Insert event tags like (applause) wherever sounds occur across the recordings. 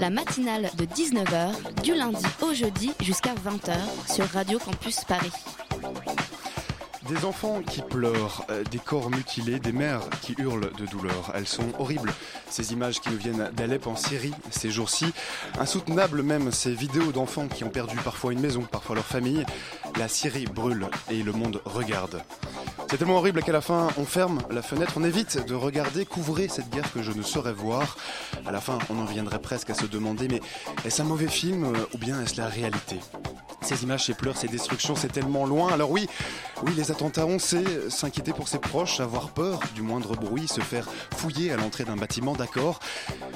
La matinale de 19h, du lundi au jeudi jusqu'à 20h sur Radio Campus Paris. Des enfants qui pleurent, euh, des corps mutilés, des mères qui hurlent de douleur. Elles sont horribles, ces images qui nous viennent d'Alep en Syrie ces jours-ci. Insoutenables même ces vidéos d'enfants qui ont perdu parfois une maison, parfois leur famille. La Syrie brûle et le monde regarde. C'est tellement horrible qu'à la fin, on ferme la fenêtre, on évite de regarder, couvrir cette guerre que je ne saurais voir. À la fin, on en viendrait presque à se demander, mais est-ce un mauvais film euh, ou bien est-ce la réalité? Ces images, ces pleurs, ces destructions, c'est tellement loin. Alors oui, oui, les attentats, on sait, s'inquiéter pour ses proches, avoir peur du moindre bruit, se faire fouiller à l'entrée d'un bâtiment, d'accord.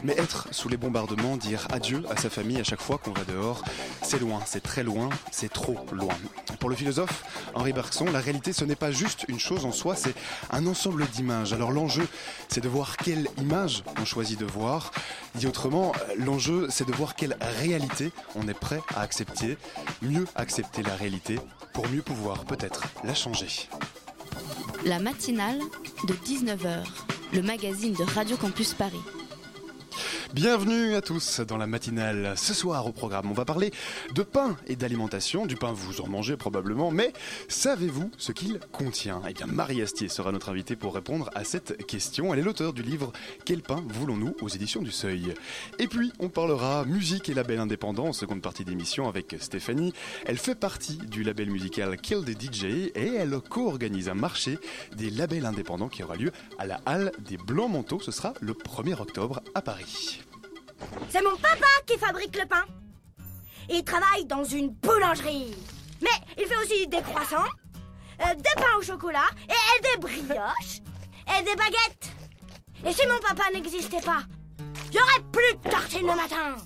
Mais être sous les bombardements, dire adieu à sa famille à chaque fois qu'on va dehors, c'est loin, c'est très loin, c'est trop loin. Pour le philosophe Henri Bergson, la réalité, ce n'est pas juste une chose en soi, c'est un ensemble d'images. Alors l'enjeu, c'est de voir quelle image on choisit de voir. Dit autrement, l'enjeu, c'est de voir quelle réalité on est prêt à accepter, mieux accepter la réalité pour mieux pouvoir peut-être la changer. La matinale de 19h, le magazine de Radio Campus Paris. Bienvenue à tous dans la matinale. Ce soir au programme, on va parler de pain et d'alimentation. Du pain, vous en mangez probablement, mais savez-vous ce qu'il contient? Eh bien, Marie Astier sera notre invitée pour répondre à cette question. Elle est l'auteur du livre Quel pain voulons-nous? aux éditions du Seuil. Et puis, on parlera musique et label indépendant en seconde partie d'émission avec Stéphanie. Elle fait partie du label musical Kill the DJ et elle co-organise un marché des labels indépendants qui aura lieu à la Halle des Blancs Manteaux. Ce sera le 1er octobre à Paris. C'est mon papa qui fabrique le pain. Il travaille dans une boulangerie. Mais il fait aussi des croissants, euh, des pains au chocolat, et des brioches, et des baguettes. Et si mon papa n'existait pas, j'aurais plus de tartines le matin.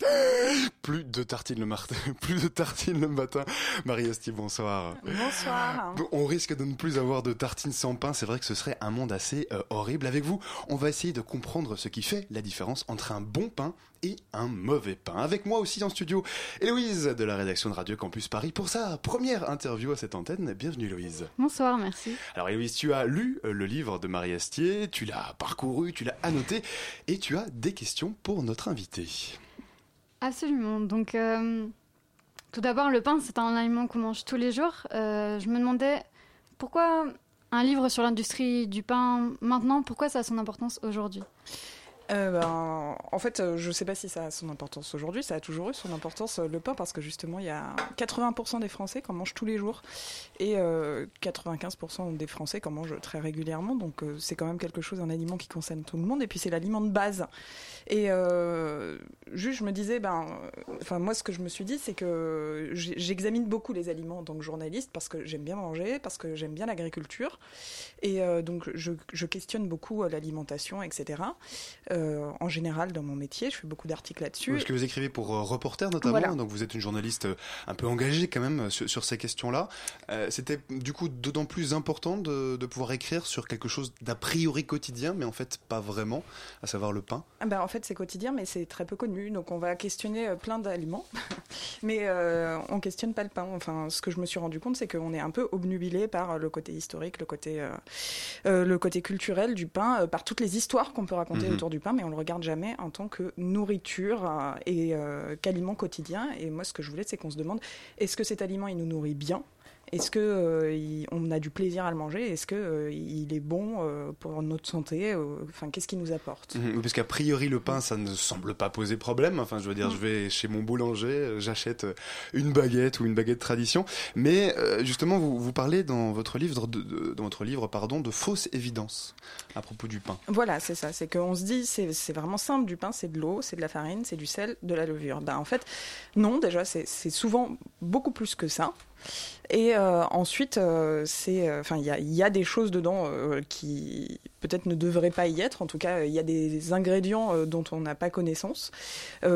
(laughs) (laughs) Plus de tartines le matin. Plus de tartines le matin. Marie Astier, bonsoir. Bonsoir. Bon, On risque de ne plus avoir de tartines sans pain. C'est vrai que ce serait un monde assez euh, horrible. Avec vous, on va essayer de comprendre ce qui fait la différence entre un bon pain et un mauvais pain. Avec moi aussi en studio, Héloïse de la rédaction de Radio Campus Paris pour sa première interview à cette antenne. Bienvenue Héloïse. Bonsoir, merci. Alors Héloïse, tu as lu euh, le livre de Marie Astier, tu l'as parcouru, tu l'as annoté et tu as des questions pour notre invité. Absolument. Donc, euh, tout d'abord, le pain, c'est un aliment qu'on mange tous les jours. Euh, je me demandais pourquoi un livre sur l'industrie du pain maintenant, pourquoi ça a son importance aujourd'hui? Euh, ben, en fait, euh, je ne sais pas si ça a son importance aujourd'hui. Ça a toujours eu son importance, euh, le pain, parce que justement, il y a 80% des Français qui en mangent tous les jours et euh, 95% des Français qui en mangent très régulièrement. Donc, c'est quand même quelque chose, un aliment qui concerne tout le monde. Et puis, c'est l'aliment de base. Et juste, je me disais, ben, enfin, moi, ce que je me suis dit, c'est que j'examine beaucoup les aliments en tant que journaliste parce que j'aime bien manger, parce que j'aime bien l'agriculture. Et donc, je, questionne beaucoup l'alimentation, etc. Euh, en général dans mon métier. Je fais beaucoup d'articles là-dessus. Parce que vous écrivez pour euh, Reporter notamment, Voilà. donc vous êtes une journaliste euh, un peu engagée quand même euh, sur, sur ces questions-là. C'était du coup d'autant plus important de, de pouvoir écrire sur quelque chose d'a priori quotidien, mais en fait pas vraiment, à savoir le pain. Ah ben, en fait, c'est quotidien, mais c'est très peu connu. Donc, on va questionner plein d'aliments, (laughs) mais on questionne pas le pain. Enfin, ce que je me suis rendu compte, c'est qu'on est un peu obnubilé par le côté historique, le côté, le côté culturel du pain, par toutes les histoires qu'on peut raconter Mhm. autour du pain, mais on le regarde jamais en tant que nourriture euh, et euh, qu'aliment quotidien. Et moi, ce que je voulais, c'est qu'on se demande est-ce que cet aliment, il nous nourrit bien? Est-ce que euh, il- on a du plaisir à le manger? Est-ce que euh, il est bon euh, pour notre santé Enfin, qu'est-ce qu'il nous apporte? Mhm, Parce qu'a priori le pain, ça ne semble pas poser problème. Enfin, je veux dire, je vais chez mon boulanger, j'achète une baguette ou une baguette tradition. Mais justement, vous, vous parlez dans votre livre, de, de- dans votre livre, pardon, de fausses évidences à propos du pain. Voilà, c'est ça. C'est qu'on se dit, c'est vraiment simple du pain, c'est de l'eau, c'est de la farine, c'est du sel, de la levure. Ben, en fait, non, déjà, c'est souvent beaucoup plus que ça. Et euh, ensuite, euh, c'est, enfin, il y a, y a, des choses dedans euh, qui peut-être ne devraient pas y être. En tout cas, il y a des ingrédients dont on n'a pas connaissance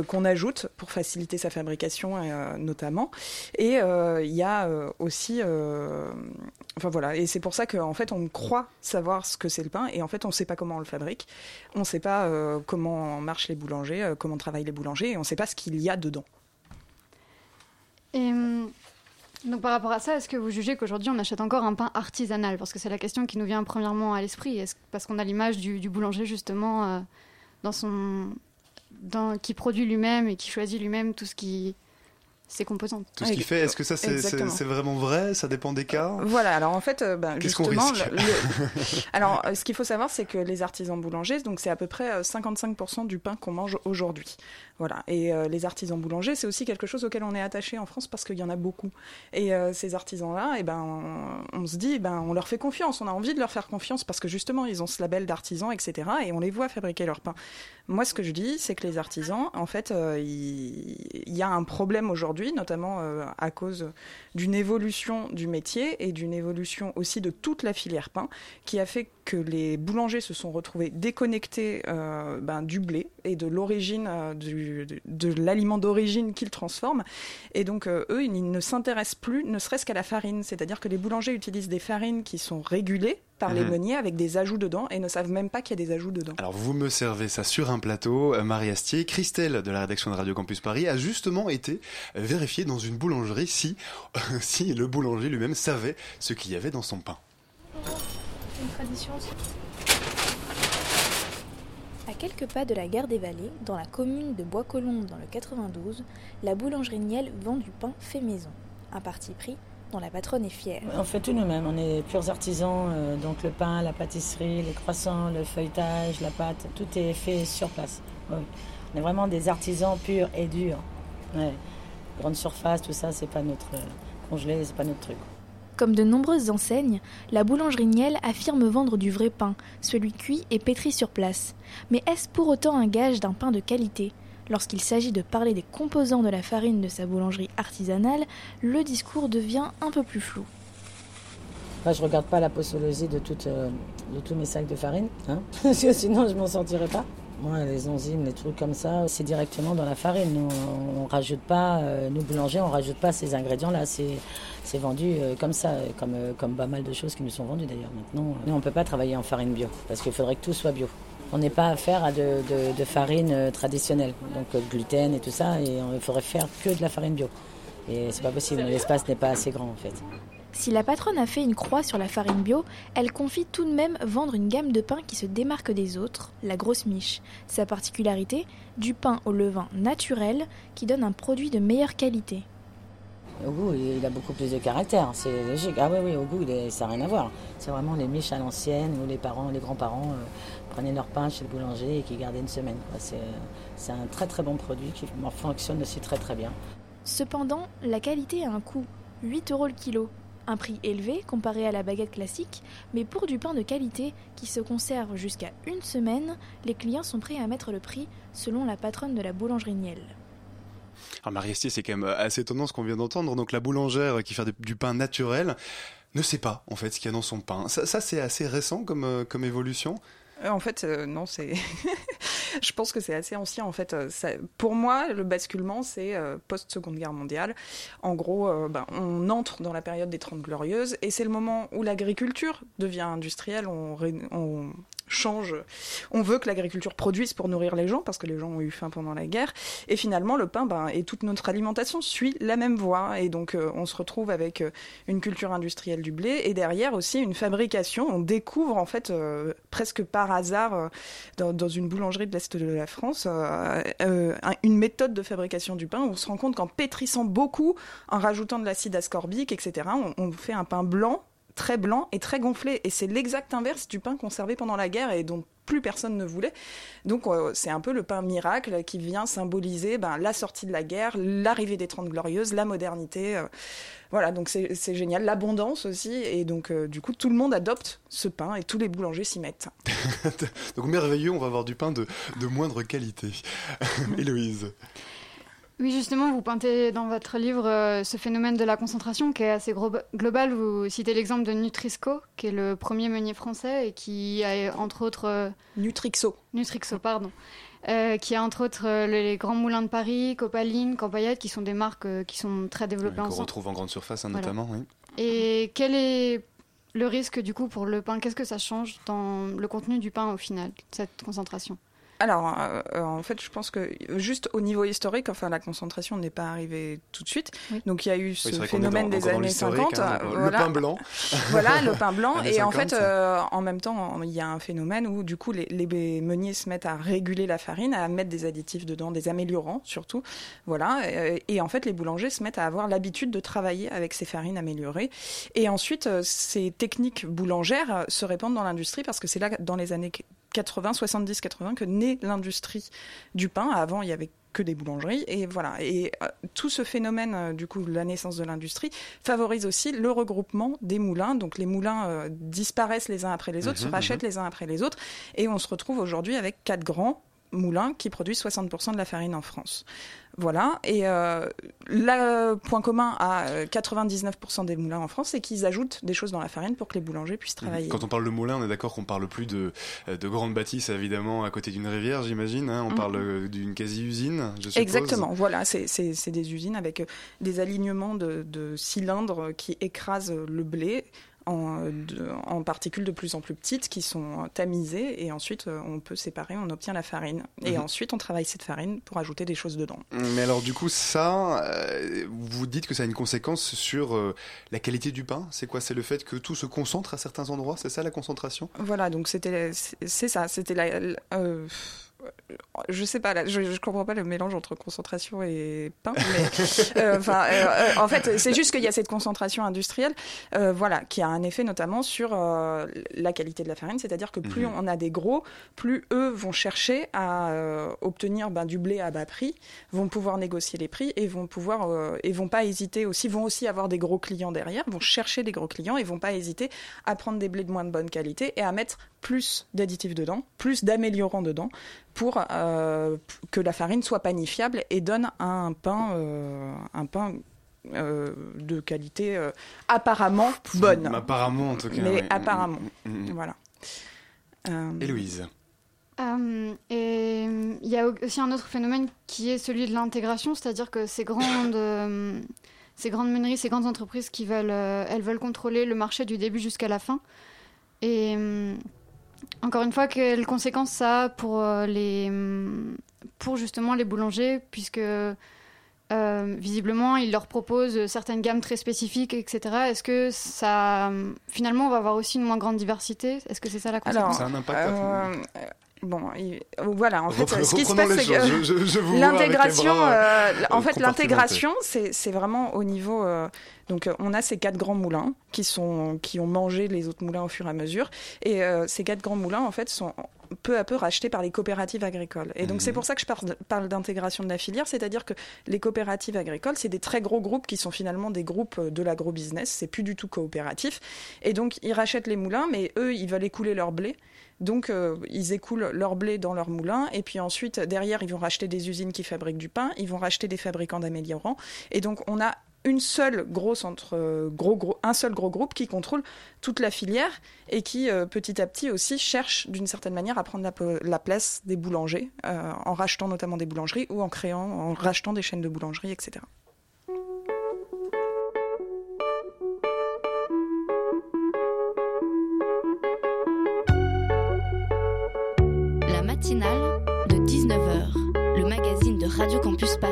qu'on ajoute pour faciliter sa fabrication, notamment. Et il y a aussi, enfin voilà, et c'est pour ça qu'en fait, on croit savoir ce que c'est le pain, et en fait, on ne sait pas comment on le fabrique, on ne sait pas comment marchent les boulangers, comment travaillent les boulangers, et on ne sait pas ce qu'il y a dedans. Et hum, donc par rapport à ça, est-ce que vous jugez qu'aujourd'hui on achète encore un pain artisanal? Parce que c'est la question qui nous vient premièrement à l'esprit. Parce qu'on a l'image du, boulanger justement euh, qui produit lui-même et qui choisit lui-même tout ce qui ses composantes. Tout ce qu'il fait, est-ce que ça c'est vraiment vrai? Ça dépend des cas? Voilà, alors en fait, euh, ben, justement, risque? (laughs) alors euh, ce qu'il faut savoir, c'est que les artisans boulangers, donc c'est à peu près 55% du pain qu'on mange aujourd'hui. Voilà. Et euh, les artisans boulangers, c'est aussi quelque chose auquel on est attaché en France parce qu'il y en a beaucoup. Et euh, ces artisans-là, eh ben, on, se dit, eh ben, on leur fait confiance. On a envie de leur faire confiance parce que justement, ils ont ce label d'artisans, etc. Et on les voit fabriquer leur pain. Moi, ce que je dis, c'est que les artisans, en fait, euh, il y, a un problème aujourd'hui, notamment à cause d'une évolution du métier et d'une évolution aussi de toute la filière pain, qui a fait que les boulangers se sont retrouvés déconnectés ben, du blé et de l'origine de, l'aliment d'origine qu'ils transforment. Et donc, euh, eux, ils ne s'intéressent plus, ne serait-ce qu'à la farine. C'est-à-dire que les boulangers utilisent des farines qui sont régulées par les mhm. meuniers avec des ajouts dedans et ne savent même pas qu'il y a des ajouts dedans. Alors vous me servez ça sur un plateau, euh, Marie Astier, Christelle de la rédaction de Radio Campus Paris a justement été vérifiée dans une boulangerie si, (laughs) si le boulanger lui-même savait ce qu'il y avait dans son pain. Une tradition à quelques pas de la gare des Vallées, dans la commune de Bois-Colombes dans le 92, la boulangerie Niel vend du pain fait maison. Un parti pris dont la patronne est fière. On fait tout nous-mêmes, on est purs artisans, euh, donc le pain, la pâtisserie, les croissants, le feuilletage, la pâte, tout est fait sur place. On est vraiment des artisans purs et durs. Grande surface, tout ça, c'est pas notre euh, congelé, c'est pas notre truc. Comme de nombreuses enseignes, la boulangerie Niel affirme vendre du vrai pain, celui cuit et pétri sur place. Mais est-ce pour autant un gage d'un pain de qualité? Lorsqu'il s'agit de parler des composants de la farine de sa boulangerie artisanale, le discours devient un peu plus flou. Moi, je regarde pas la posologie de, euh, de tous mes sacs de farine, hein (laughs) parce que sinon je m'en sortirais pas. Moi, les enzymes, les trucs comme ça, c'est directement dans la farine. Nous, on, rajoute pas, euh, nous boulangers, on rajoute pas ces ingrédients-là. C'est, vendu euh, comme ça, comme, comme pas mal de choses qui nous sont vendues d'ailleurs. Maintenant, nous, on peut pas travailler en farine bio parce qu'il faudrait que tout soit bio. On n'est pas affaire à de, de, de farine traditionnelle, donc gluten et tout ça, et il faudrait faire que de la farine bio. Et c'est pas possible, l'espace n'est pas assez grand en fait. Si la patronne a fait une croix sur la farine bio, elle confie tout de même vendre une gamme de pain qui se démarque des autres, la grosse miche. Sa particularité, du pain au levain naturel qui donne un produit de meilleure qualité. Au goût, il a beaucoup plus de caractère, c'est logique. Ah oui, oui, au goût, ça n'a rien à voir. C'est vraiment les miches à l'ancienne où les parents, les grands-parents euh, prenaient leur pain chez le boulanger et qui gardaient une semaine. C'est un très très bon produit qui fonctionne aussi très très bien. Cependant, la qualité a un coût, 8 euros le kilo. Un prix élevé comparé à la baguette classique, mais pour du pain de qualité qui se conserve jusqu'à une semaine, les clients sont prêts à mettre le prix selon la patronne de la boulangerie Niel. Alors Marie Estier, c'est quand même assez étonnant ce qu'on vient d'entendre. Donc la boulangère qui fait du pain naturel ne sait pas en fait ce qu'il y a dans son pain. Ça, c'est assez récent comme, euh, comme évolution. Euh, en fait, euh, non, c'est. (laughs) je pense que c'est assez ancien. En fait, euh, pour moi, le basculement, c'est post-seconde guerre mondiale. En gros, ben, on entre dans la période des Trente Glorieuses et c'est le moment où l'agriculture devient industrielle. Change. On veut que l'agriculture produise pour nourrir les gens parce que les gens ont eu faim pendant la guerre. Et finalement, le pain ben, et toute notre alimentation suit la même voie. Et donc, euh, on se retrouve avec euh, une culture industrielle du blé et derrière aussi une fabrication. On découvre en fait euh, presque par hasard dans, une boulangerie de l'est de la France une méthode de fabrication du pain où on se rend compte qu'en pétrissant beaucoup, en rajoutant de l'acide ascorbique, etc., on fait un pain blanc très blanc et très gonflé. Et c'est l'exact inverse du pain conservé pendant la guerre et dont plus personne ne voulait. Donc euh, c'est un peu le pain miracle qui vient symboliser ben, la sortie de la guerre, l'arrivée des Trente Glorieuses, la modernité. Euh. voilà, donc c'est génial. L'abondance aussi. Et donc euh, du coup, tout le monde adopte ce pain et tous les boulangers s'y mettent. (laughs) donc merveilleux, on va avoir du pain de, de moindre qualité. (laughs) Héloïse Oui, justement, vous pointez dans votre livre euh, ce phénomène de la concentration qui est assez global. Vous citez l'exemple de Nutrisco, qui est le premier meunier français et qui a entre autres... Euh, Nutrixo. Nutrixo, pardon. Euh, qui a entre autres les Grands Moulins de Paris, Copaline, Campaillette, qui sont des marques qui sont très développées ensemble. Qu'on retrouve en grande surface, hein, notamment, oui. Et quel est le risque du coup pour le pain? Qu'est-ce que ça change dans le contenu du pain au final, cette concentration? Alors, euh, euh, en fait, je pense que juste au niveau historique, enfin, la concentration n'est pas arrivée tout de suite. Donc, il y a eu ce phénomène des années 50. Hein, le pain blanc. (laughs) voilà, le pain (laughs) blanc. et en fait, euh, en même temps, il y a un phénomène où, du coup, les, les, meuniers se mettent à réguler la farine, à mettre des additifs dedans, des améliorants surtout. Voilà. Et, en fait, les boulangers se mettent à avoir l'habitude de travailler avec ces farines améliorées. Et ensuite, ces techniques boulangères se répandent dans l'industrie parce que c'est là, dans les années 80, 70, 80 que naît l'industrie du pain. Avant, il y avait que des boulangeries et voilà et euh, tout ce phénomène euh, du coup la naissance de l'industrie favorise aussi le regroupement des moulins donc les moulins euh, disparaissent les uns après les autres se mhm, rachètent mhm. les uns après les autres et on se retrouve aujourd'hui avec quatre grands moulins qui produisent 60% de la farine en France. Voilà. Et euh, le point commun à 99% des moulins en France, c'est qu'ils ajoutent des choses dans la farine pour que les boulangers puissent mhm. travailler. Quand on parle de moulin, on est d'accord qu'on parle plus de, de grandes bâtisses, évidemment, à côté d'une rivière, j'imagine. Hein. on mhm. parle d'une quasi-usine, je suppose. Exactement. Voilà. C'est des usines avec euh, des alignements de, de cylindres qui écrasent le blé en, particules de plus en plus petites qui sont tamisées et ensuite euh, on peut séparer, on obtient la farine. Et mhm. ensuite on travaille cette farine pour ajouter des choses dedans. Mais alors du coup ça, euh, vous dites que ça a une conséquence sur euh, la qualité du pain C'est quoi? C'est le fait que tout se concentre à certains endroits? C'est ça la concentration? Voilà, donc c'était c'est ça, c'était la je sais pas, je, je, comprends pas le mélange entre concentration et pain. Mais, (laughs) euh, euh, euh, en fait, c'est juste qu'il y a cette concentration industrielle, voilà, qui a un effet notamment sur la qualité de la farine. C'est-à-dire que plus mhm. on a des gros, plus eux vont chercher à obtenir ben, du blé à bas prix, vont pouvoir négocier les prix et vont pouvoir et vont pas hésiter aussi, vont aussi avoir des gros clients derrière, vont chercher des gros clients et vont pas hésiter à prendre des blés de moins de bonne qualité et à mettre plus d'additifs dedans, plus d'améliorants dedans pour euh, que la farine soit panifiable et donne un pain, euh, un pain euh, de qualité apparemment bonne. Apparemment en tout cas. Mais apparemment, mm, mm, mm. voilà. Héloïse. et il y a aussi un autre phénomène qui est celui de l'intégration, c'est-à-dire que ces grandes, ces grandes meuneries, ces grandes entreprises qui veulent, elles veulent contrôler le marché du début jusqu'à la fin. Et encore une fois, quelles conséquences ça a pour, euh, les, pour justement les boulangers, puisque euh, visiblement, ils leur proposent certaines gammes très spécifiques, etc. Est-ce que ça, finalement, on va avoir aussi une moins grande diversité? Est-ce que c'est ça la conséquence? Ça a un impact euh, Bon, voilà, en fait, ce qui se passe, c'est que l'intégration, en fait, l'intégration, c'est vraiment au niveau donc euh, on a ces quatre grands moulins qui, sont, qui ont mangé les autres moulins au fur et à mesure. Et euh, ces quatre grands moulins, en fait, sont peu à peu rachetés par les coopératives agricoles. Et donc c'est mhm. pour ça que je parle d'intégration de la filière, c'est-à-dire que les coopératives agricoles, c'est des très gros groupes qui sont finalement des groupes de l'agro-business, c'est plus du tout coopératif. Et donc ils rachètent les moulins, mais eux, ils veulent écouler leur blé. Donc, euh, ils écoulent leur blé dans leur moulin, et puis ensuite, derrière, ils vont racheter des usines qui fabriquent du pain, ils vont racheter des fabricants d'améliorants, et donc on a une seule grosse entre euh, gros, gros, un seul gros groupe qui contrôle toute la filière et qui euh, petit à petit aussi cherche d'une certaine manière à prendre la, place des boulangers en rachetant notamment des boulangeries ou en créant, en rachetant des chaînes de boulangeries, etc. Campus.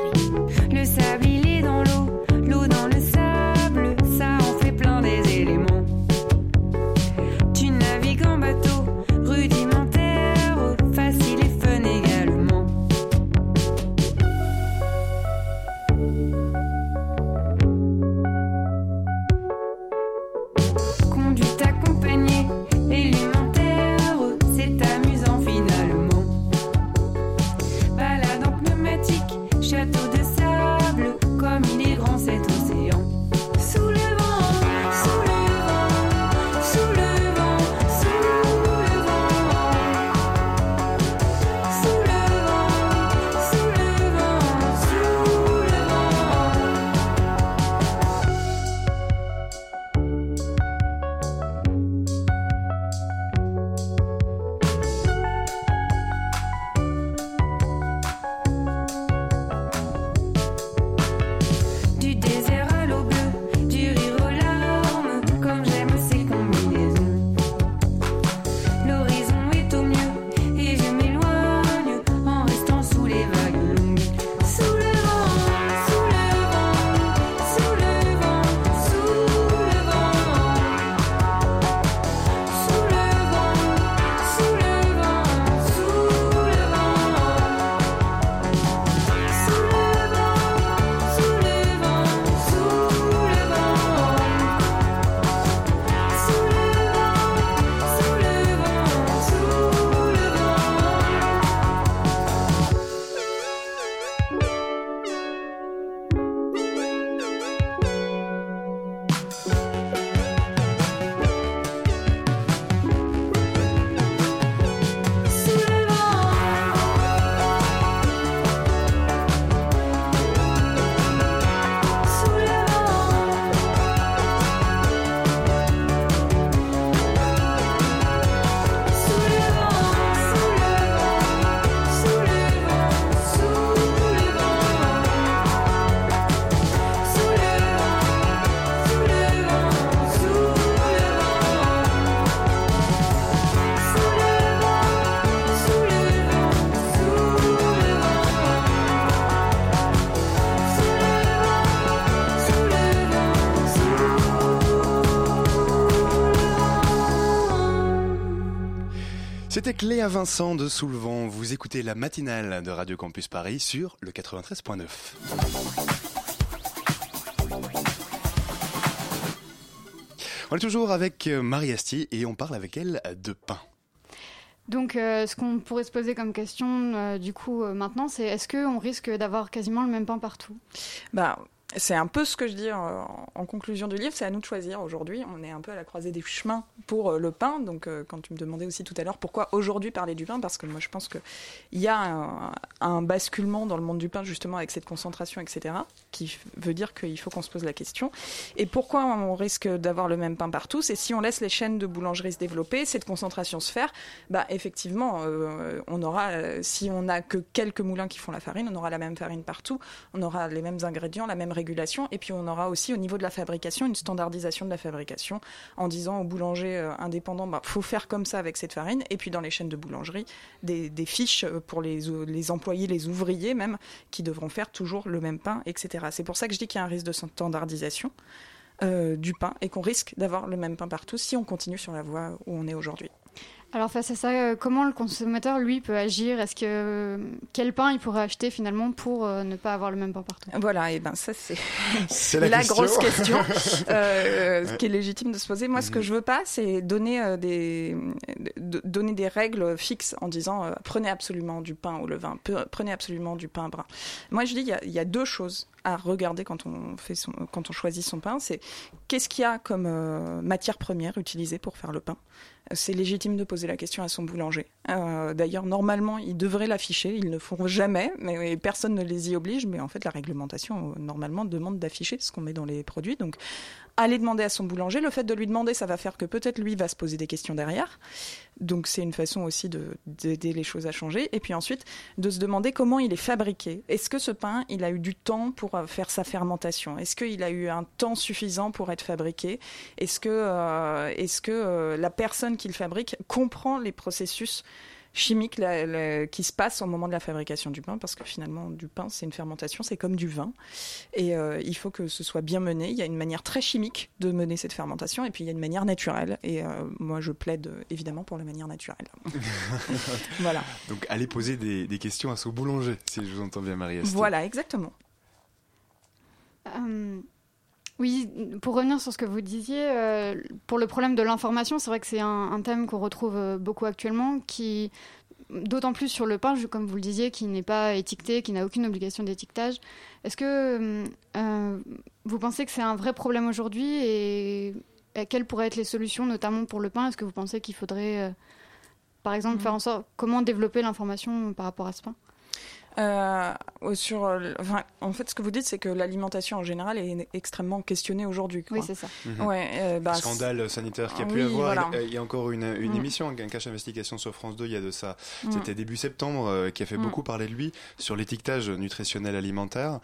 C'était Cléa Vincent de Soulevent. Vous écoutez la matinale de Radio Campus Paris sur le 93.9. On est toujours avec euh, Marie Astier et on parle avec elle de pain. Donc, euh, ce qu'on pourrait se poser comme question, euh, du coup, euh, maintenant, c'est est-ce qu'on risque d'avoir quasiment le même pain partout? Bah, c'est un peu ce que je dis en, en conclusion du livre, c'est à nous de choisir aujourd'hui. On est un peu à la croisée des chemins pour euh, le pain. Donc, euh, quand tu me demandais aussi tout à l'heure pourquoi aujourd'hui parler du pain, parce que moi je pense qu'il y a un, basculement dans le monde du pain justement avec cette concentration, etc., qui veut dire qu'il faut qu'on se pose la question. Et pourquoi on risque d'avoir le même pain partout? C'est si on laisse les chaînes de boulangerie se développer, cette concentration se faire, bah effectivement, euh, on aura, euh, si on n'a que quelques moulins qui font la farine, on aura la même farine partout, on aura les mêmes ingrédients, la même et puis on aura aussi au niveau de la fabrication une standardisation de la fabrication en disant aux boulangers euh, indépendants, bah, faut faire comme ça avec cette farine, et puis dans les chaînes de boulangerie, des, fiches euh, pour les, ou- les employés, les ouvriers même, qui devront faire toujours le même pain, etc. C'est pour ça que je dis qu'il y a un risque de standardisation euh, du pain et qu'on risque d'avoir le même pain partout si on continue sur la voie où on est aujourd'hui. Alors, face à ça, euh, comment le consommateur, lui, peut agir? Est-ce que quel pain il pourrait acheter finalement pour euh, ne pas avoir le même pain partout? Voilà, et ben ça c'est (laughs) (laughs) la question. grosse question (laughs) euh, ce qui est légitime de se poser. Moi, ce que je veux pas, c'est donner euh, des de- donner des règles fixes en disant euh, prenez absolument du pain au levain, prenez absolument du pain brun. Moi, je dis il y a, il y a deux choses à regarder quand on fait choisit son pain, c'est qu'est-ce qu'il y a comme euh, matière première utilisée pour faire le pain? C'est légitime de poser la question à son boulanger. Euh, D'ailleurs, normalement, ils devraient l'afficher. Ils ne font jamais, mais personne ne les y oblige. Mais en fait, la réglementation, euh, normalement, demande d'afficher ce qu'on met dans les produits. Donc, aller demander à son boulanger. Le fait de lui demander, ça va faire que peut-être lui va se poser des questions derrière. Donc, c'est une façon aussi de- d'aider les choses à changer. Et puis ensuite, de se demander comment il est fabriqué. Est-ce que ce pain, il a eu du temps pour euh, faire sa fermentation? Est-ce qu'il a eu un temps suffisant pour être fabriqué? Est-ce que, euh, euh, la personne qui le fabrique comprend les processus la- la- qui se passent au moment de la fabrication du pain Parce que finalement, du pain, c'est une fermentation, c'est comme du vin. Et euh, il faut que ce soit bien mené. Il y a une manière très chimique de mener cette fermentation, et puis il y a une manière naturelle. Et euh, moi, je plaide euh, évidemment pour la manière naturelle. (laughs) voilà. Donc allez poser des, des questions à son boulanger, si je vous entends bien Marie. Voilà, exactement. Euh, oui, pour revenir sur ce que vous disiez, euh, pour le problème de l'information, c'est vrai que c'est un, un thème qu'on retrouve euh, beaucoup actuellement, qui, d'autant plus sur le pain, comme vous le disiez, qui n'est pas étiqueté, qui n'a aucune obligation d'étiquetage. Est-ce que euh, vous pensez que c'est un vrai problème aujourd'hui et, et quelles pourraient être les solutions, notamment pour le pain? Est-ce que vous pensez qu'il faudrait, euh, par exemple, Mhm. faire en sorte comment développer l'information par rapport à ce pain? Euh, sur, euh, enfin, en fait, ce que vous dites, c'est que l'alimentation en général est extrêmement questionnée aujourd'hui. Oui, c'est ça. Mhm. Ouais, euh, bah, Scandale sanitaire qu'il y a Ah pu oui, avoir. voilà. Il y a- Il y a encore une, une Mm. émission, un cache investigation sur France 2, il y a de ça. Mm. C'était début septembre, euh, qui a fait Mm. beaucoup parler de lui sur l'étiquetage nutritionnel alimentaire.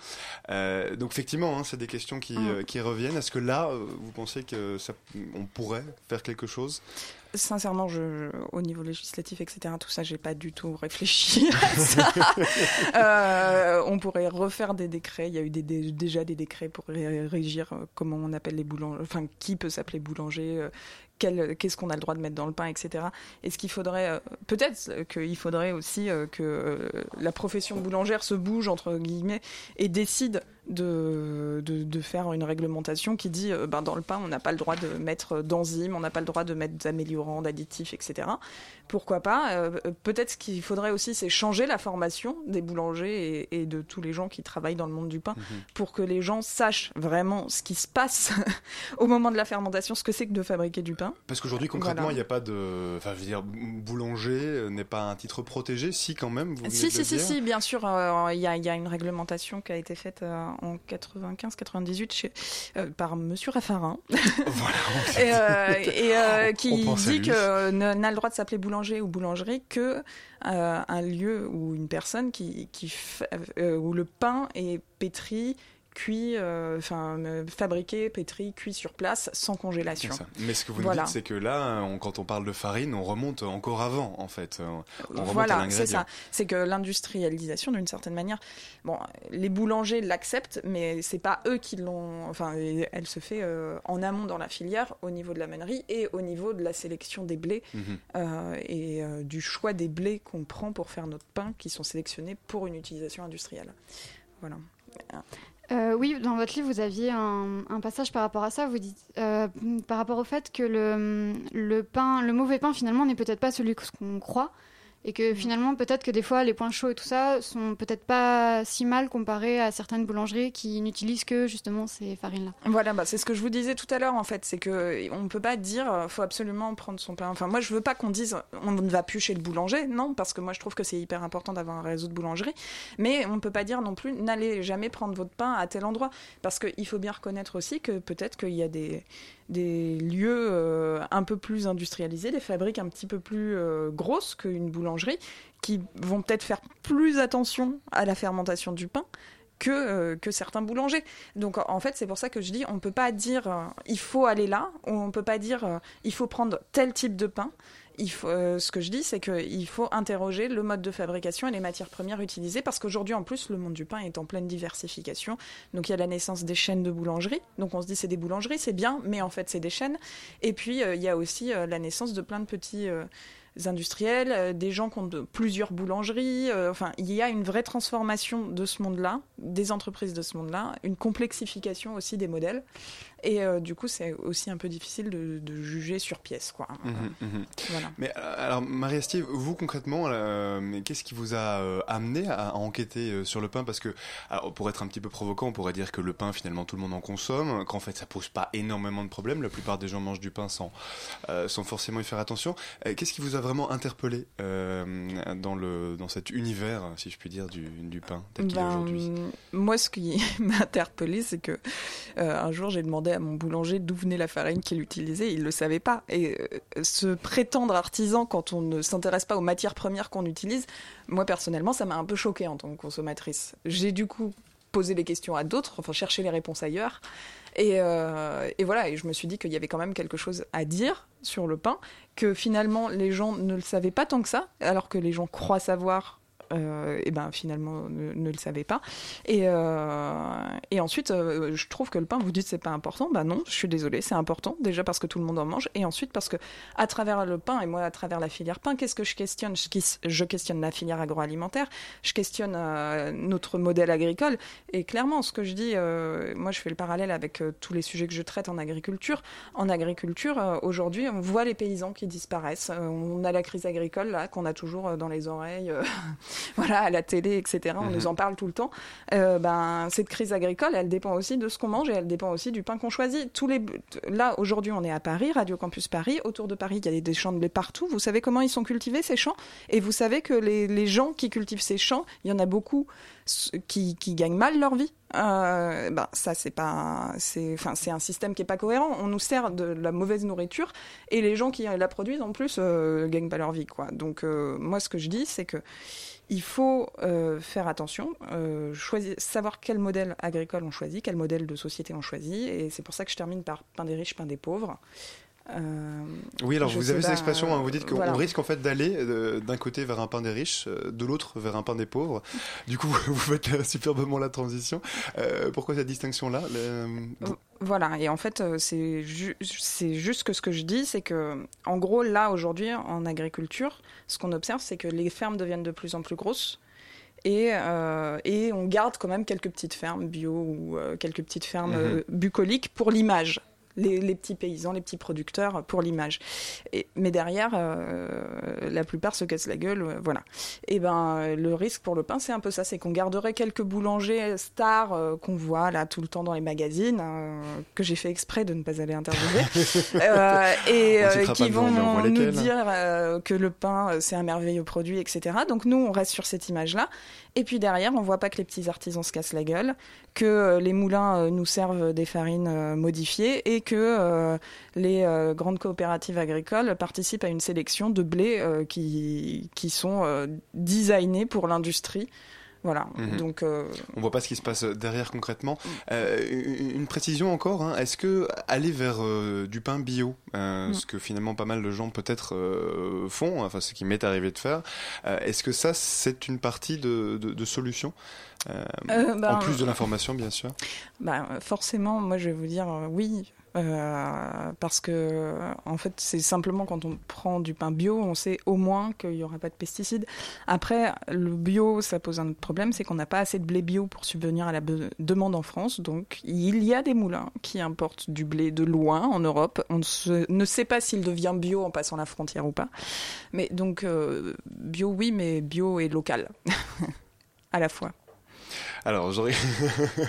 Euh, donc effectivement, hein, c'est des questions qui, Mm. euh, qui reviennent. Est-ce que là, vous pensez que ça, on pourrait faire quelque chose? Sincèrement, je, au niveau législatif, etc., tout ça, j'ai pas du tout réfléchi (laughs) à ça. (laughs) Euh, on pourrait refaire des décrets. Il y a eu des, des- déjà des décrets pour ré- régir euh, comment on appelle les boulangers, enfin, qui peut s'appeler boulanger, euh, qu'est-ce qu'on a le droit de mettre dans le pain, etc. Est-ce qu'il faudrait, euh, peut-être qu'il faudrait aussi euh, que euh, la profession boulangère se bouge, entre guillemets, et décide de, de, de faire une réglementation qui dit euh, ben, dans le pain, on n'a pas le droit de mettre d'enzymes, on n'a pas le droit de mettre d'améliorants, d'additifs, etc. Pourquoi pas euh, Peut-être ce qu'il faudrait aussi, c'est changer la formation des boulangers et, et de tous les gens qui travaillent dans le monde du pain pour que les gens sachent vraiment ce qui se passe (laughs) au moment de la fermentation, ce que c'est que de fabriquer du pain. Parce qu'aujourd'hui, concrètement, il Voilà. n'y a pas de. Enfin, je veux dire, boulanger n'est pas un titre protégé, si quand même. Vous Si, si, si, si, bien sûr, euh, il y, a, il y a une réglementation qui a été faite euh, en 95-98 chez- euh, par Monsieur Raffarin. (laughs) (laughs) et euh, et, (laughs) On qui dit que n'a le droit de s'appeler boulanger ou boulangerie que un lieu ou une personne qui, qui f- où le pain est pétri cuit, euh, enfin euh, fabriqué, pétri, cuit sur place, sans congélation. Mais ce que vous nous Voilà. dites, c'est que là, on- quand on parle de farine, on remonte encore avant, en fait. On remonte Voilà, c'est ça. C'est que l'industrialisation, d'une certaine manière, bon, les boulangers l'acceptent, mais c'est pas eux qui l'ont. Enfin, elle se fait euh, en amont dans la filière, au niveau de la mènerie et au niveau de la sélection des blés Mhm. euh, et euh, du choix des blés qu'on prend pour faire notre pain, qui sont sélectionnés pour une utilisation industrielle. Voilà. Euh, oui, dans votre livre, vous aviez un, passage par rapport à ça. Vous dites euh, par rapport au fait que le, le mauvais pain, finalement, n'est peut-être pas celui qu'on croit, et que finalement, peut-être que des fois, les points chauds et tout ça sont peut-être pas si mal comparés à certaines boulangeries qui n'utilisent que justement ces farines-là. Voilà, bah, c'est ce que je vous disais tout à l'heure en fait, c'est que on ne peut pas dire euh, faut absolument prendre son pain. Enfin moi je veux pas qu'on dise on ne va plus chez le boulanger, non, parce que moi je trouve que c'est hyper important d'avoir un réseau de boulangerie, mais on ne peut pas dire non plus n'allez jamais prendre votre pain à tel endroit, parce qu'il faut bien reconnaître aussi que peut-être qu'il y a des des lieux euh, un peu plus industrialisés, des fabriques un petit peu plus euh, grosses qu'une boulangerie, qui vont peut-être faire plus attention à la fermentation du pain que, euh, que certains boulangers. Donc en fait, c'est pour ça que je dis, on ne peut pas dire euh, il faut aller là, on ne peut pas dire euh, il faut prendre tel type de pain. Il faut, ce que je dis, c'est qu'il faut interroger le mode de fabrication et les matières premières utilisées, parce qu'aujourd'hui, en plus, le monde du pain est en pleine diversification. Donc il y a la naissance des chaînes de boulangerie. Donc on se dit c'est des boulangeries, c'est bien, mais en fait c'est des chaînes. Et puis il y a aussi la naissance de plein de petits industriels, euh, des gens qui ont plusieurs boulangeries. euh, enfin, il y a une vraie transformation de ce monde-là, des entreprises de ce monde-là, une complexification aussi des modèles. Et euh, du coup, c'est aussi un peu difficile de, de juger sur pièce, quoi. Mhm, mhm. Voilà. Mais euh, alors, Marie-Estime, vous concrètement, euh, qu'est-ce qui vous a amené à, enquêter sur le pain? Parce que, alors, pour être un petit peu provocant, on pourrait dire que le pain, finalement, tout le monde en consomme, qu'en fait, ça pose pas énormément de problèmes. La plupart des gens mangent du pain sans, sans forcément y faire attention. Qu'est-ce qui vous a vraiment interpellé dans, le, dans cet univers, si je puis dire, du, du pain tel qu'il est Ben, aujourd'hui? moi, ce qui (laughs) m'a interpellé, c'est que euh, un jour, j'ai demandé à mon boulanger d'où venait la farine qu'il utilisait. Il le savait pas. Et euh, se prétendre artisan quand on ne s'intéresse pas aux matières premières qu'on utilise, moi personnellement, ça m'a un peu choqué en tant que consommatrice. J'ai du coup posé les questions à d'autres, enfin cherché les réponses ailleurs. Et, euh, et voilà, et je me suis dit qu'il y avait quand même quelque chose à dire sur le pain, que finalement les gens ne le savaient pas tant que ça, alors que les gens croient savoir. Euh, et ben finalement ne, le savaient pas. Et, euh, et ensuite euh, je trouve que le pain vous dites c'est pas important. Bah non je suis désolée c'est important déjà parce que tout le monde en mange et ensuite parce que à travers le pain et moi à travers la filière pain qu'est-ce que je questionne? Je, je questionne la filière agroalimentaire je questionne notre modèle agricole et clairement ce que je dis moi je fais le parallèle avec tous les sujets que je traite en agriculture. En agriculture aujourd'hui on voit les paysans qui disparaissent on a la crise agricole là qu'on a toujours dans les oreilles (laughs) voilà, à la télé, etc. On Mhm. nous en parle tout le temps. Euh, ben, cette crise agricole, elle dépend aussi de ce qu'on mange et elle dépend aussi du pain qu'on choisit. Tous les, là, aujourd'hui, on est à Paris, Radio Campus Paris. Autour de Paris, il y a des champs de blé partout. Vous savez comment ils sont cultivés, ces champs? Et vous savez que les, les gens qui cultivent ces champs, il y en a beaucoup qui, qui gagnent mal leur vie. Euh, ben, ça, c'est pas, c'est, enfin, c'est un système qui est pas cohérent. On nous sert de la mauvaise nourriture et les gens qui la produisent en plus euh, gagnent pas leur vie, quoi. Donc, euh, moi, ce que je dis, c'est que il faut euh, faire attention, euh, choisir, savoir quel modèle agricole on choisit, quel modèle de société on choisit, et c'est pour ça que je termine par pain des riches, pain des pauvres. Euh, Oui, alors vous avez cette expression, hein, vous dites qu'on voilà. risque en fait d'aller euh, d'un côté vers un pain des riches, euh, de l'autre vers un pain des pauvres. Du coup, (laughs) vous faites superbement la transition. Pourquoi cette distinction-là Voilà, et en fait, c'est ju- c'est juste que ce que je dis, c'est que, en gros, là, aujourd'hui, en agriculture, ce qu'on observe, c'est que les fermes deviennent de plus en plus grosses. Et, euh, et on garde quand même quelques petites fermes bio ou euh, quelques petites fermes Mhm. euh, bucoliques pour l'image. Les, les petits paysans, les petits producteurs pour l'image. Mais derrière, euh, la plupart se cassent la gueule, euh, voilà. Et ben, euh, le risque pour le pain, c'est un peu ça, c'est qu'on garderait quelques boulangers stars euh, qu'on voit là tout le temps dans les magazines, euh, que j'ai fait exprès de ne pas aller interviewer, (laughs) et qui vont nous dire que le pain, c'est un merveilleux produit, etc. Donc nous, on reste sur cette image-là. Et puis derrière, on voit pas que les petits artisans se cassent la gueule, que les moulins nous servent des farines modifiées et que euh, les euh, grandes coopératives agricoles participent à une sélection de blés euh, qui, qui sont designés pour l'industrie. Voilà. Mhm. Donc, euh, On voit pas ce qui se passe derrière concrètement. Euh, une précision encore, hein, est-ce que aller vers euh, du pain bio, Mm. ce que finalement pas mal de gens peut-être font, enfin ce qui m'est arrivé de faire, est-ce que ça c'est une partie de, de, de solution ben, En plus de l'information bien sûr? Bah, forcément, moi je vais vous dire oui. Euh, parce que en fait c'est simplement quand on prend du pain bio on sait au moins qu'il n'y aura pas de pesticides. Après le bio ça pose un autre problème c'est qu'on n'a pas assez de blé bio pour subvenir à la demande en France. Donc il y a des moulins qui importent du blé de loin en Europe. On ne sait pas s'il devient bio en passant la frontière ou pas. Mais donc euh, bio oui mais bio et local (laughs) à la fois Alors, j'aurais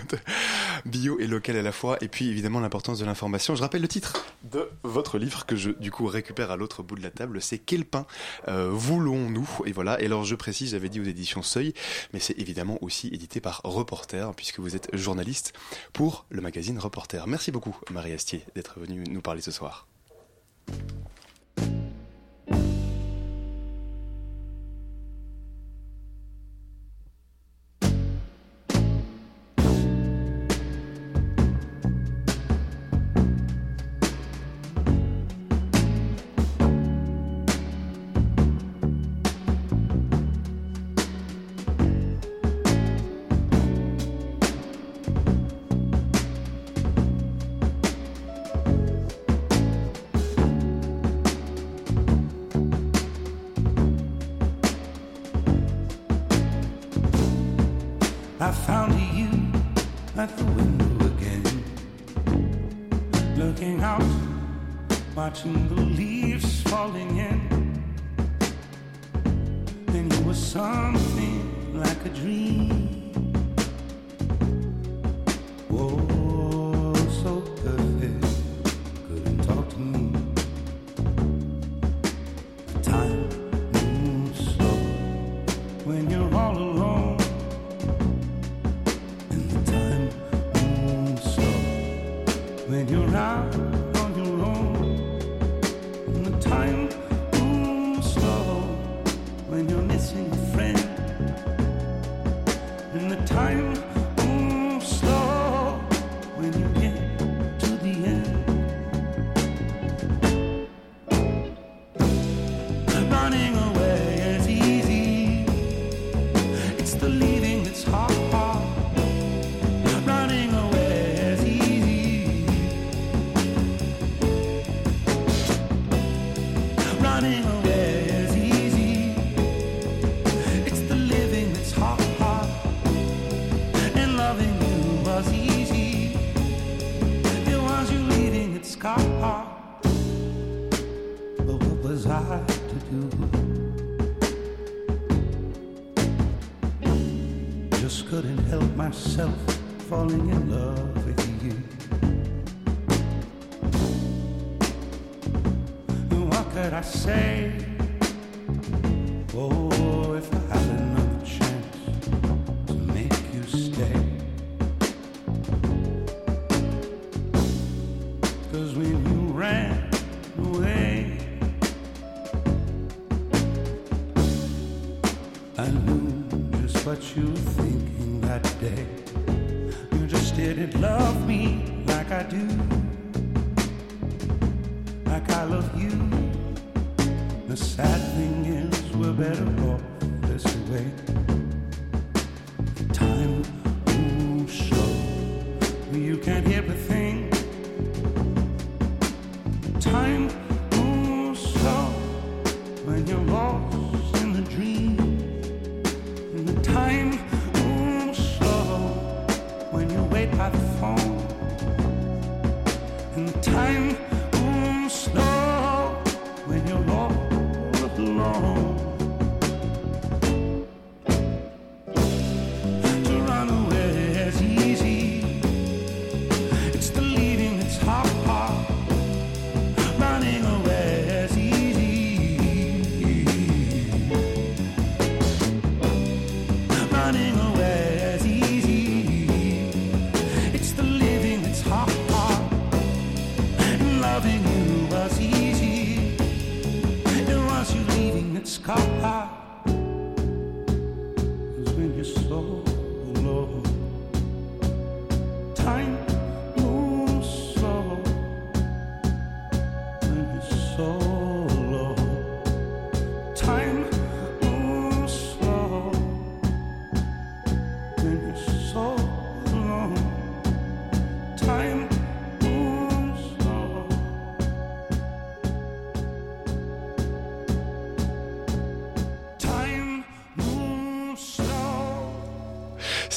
(laughs) bio et local à la fois, et puis évidemment l'importance de l'information. Je rappelle le titre de votre livre que je du coup récupère à l'autre bout de la table, c'est Quel pain euh, voulons-nous? Et voilà. Et alors je précise, j'avais dit aux éditions Seuil, mais c'est évidemment aussi édité par Reporter, puisque vous êtes journaliste pour le magazine Reporter. Merci beaucoup, Marie Astier, d'être venue nous parler ce soir. I found you at the window again, looking out, watching the leaves falling in. And you were something like a dream. Just couldn't help myself falling in love with you. What could I say? Oh,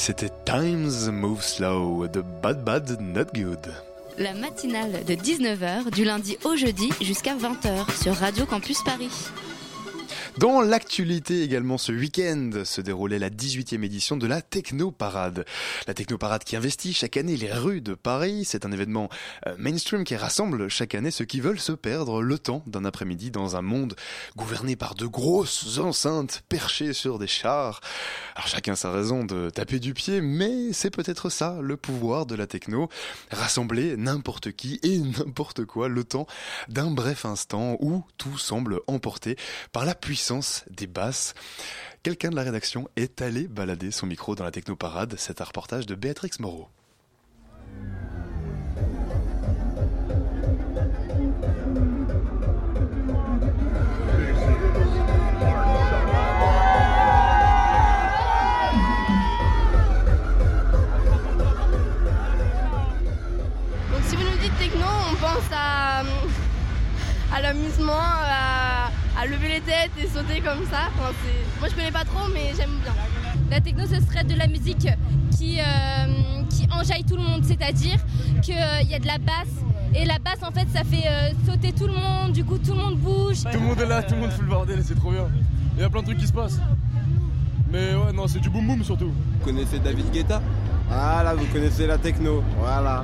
c'était Times Move Slow de Bad Bad Not Good. La matinale de 19h du lundi au jeudi jusqu'à 20h sur Radio Campus Paris. Dans l'actualité également ce week-end se déroulait la 18e édition de la Technoparade. La Technoparade qui investit chaque année les rues de Paris, c'est un événement euh, mainstream qui rassemble chaque année ceux qui veulent se perdre le temps d'un après-midi dans un monde gouverné par de grosses enceintes perchées sur des chars. Alors chacun sa raison de taper du pied, mais c'est peut-être ça le pouvoir de la techno, rassembler n'importe qui et n'importe quoi le temps d'un bref instant où tout semble emporté par la puissance des basses. Quelqu'un de la rédaction est allé balader son micro dans la technoparade. C'est un reportage de Béatrix Moreau. Si vous nous dites techno, on pense à l'amusement, à, à lever les têtes et sauter comme ça. Enfin, c'est- Moi je connais pas trop mais j'aime bien. La techno, ce serait de la musique qui, euh, qui enjaille tout le monde, c'est-à-dire qu'il y a de la basse. Et la basse, en fait, ça fait euh, sauter tout le monde, du coup, tout le monde bouge. Tout le monde est là, tout le monde fout le bordel, c'est trop bien. Il y a plein de trucs qui se passent. Mais ouais, non, c'est du boom boom surtout. Vous connaissez David Guetta? Voilà, vous connaissez la techno. Voilà.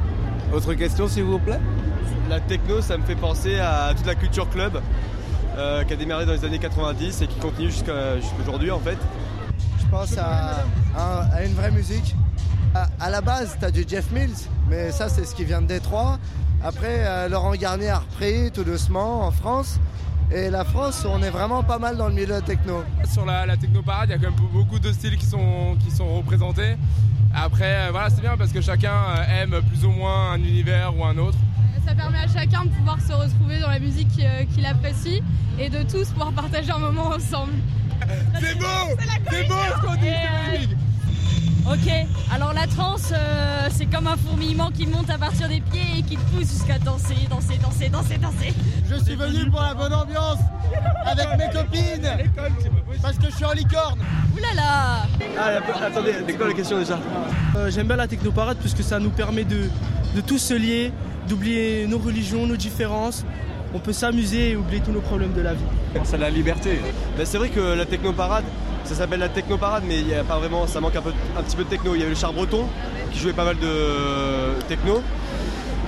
Autre question, s'il vous plaît? La techno, ça me fait penser à toute la culture club euh, qui a démarré dans les années 90 et qui continue jusqu'à jusqu'aujourd'hui en fait. Je pense à, à- à une vraie musique. À, à la base, tu as du Jeff Mills, mais ça, c'est ce qui vient de Détroit. Après, euh, Laurent Garnier a repris tout doucement en France. Et la France, on est vraiment pas mal dans le milieu de la techno. Sur la, la technoparade, il y a quand même beaucoup de styles qui sont, qui sont représentés. Après, euh, voilà, c'est bien parce que chacun aime plus ou moins un univers ou un autre. Ça permet à chacun de pouvoir se retrouver dans la musique euh, qu'il apprécie et de tous pouvoir partager un moment ensemble. (laughs) C'est beau C'est beau ce qu'on dit, c'est magnifique. Ok, alors la trance, euh, c'est comme un fourmillement qui monte à partir des pieds et qui te pousse jusqu'à danser, danser, danser, danser, danser. Je suis venu pour la bonne ambiance avec mes copines (laughs) parce que je suis en licorne. Ouh là là Ah, la- attendez, c'est quoi la question déjà. Euh, J'aime bien la technoparade puisque ça nous permet de, de tous se lier, d'oublier nos religions, nos différences. On peut s'amuser et oublier tous nos problèmes de la vie. C'est la liberté. Ben, c'est vrai que la technoparade, ça s'appelle la technoparade, mais il y a pas vraiment, ça manque un, peu, un petit peu de techno. Il y avait le char breton qui jouait pas mal de techno.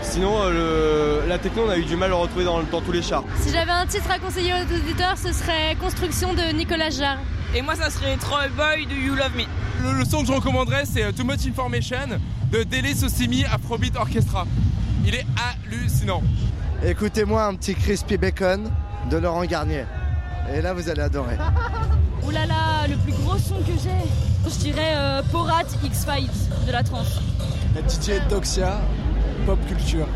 Sinon, euh, le- la techno, on a eu du mal à le retrouver dans, dans tous les chars. Si j'avais un titre à conseiller aux auditeurs, ce serait Construction de Nicolas Jarre. Et moi, ça serait Troll Boy de You Love Me. Le, le son que je recommanderais, c'est euh, Too Much Information de Dele Sosimi Afrobeat Orchestra. Il est hallucinant. Écoutez-moi un petit crispy bacon de Laurent Garnier. Et là, vous allez adorer. (laughs) Ouh là là, le plus gros son que j'ai. Je dirais euh, Porat X-Fight de la trance. La DJ Doxia, pop culture.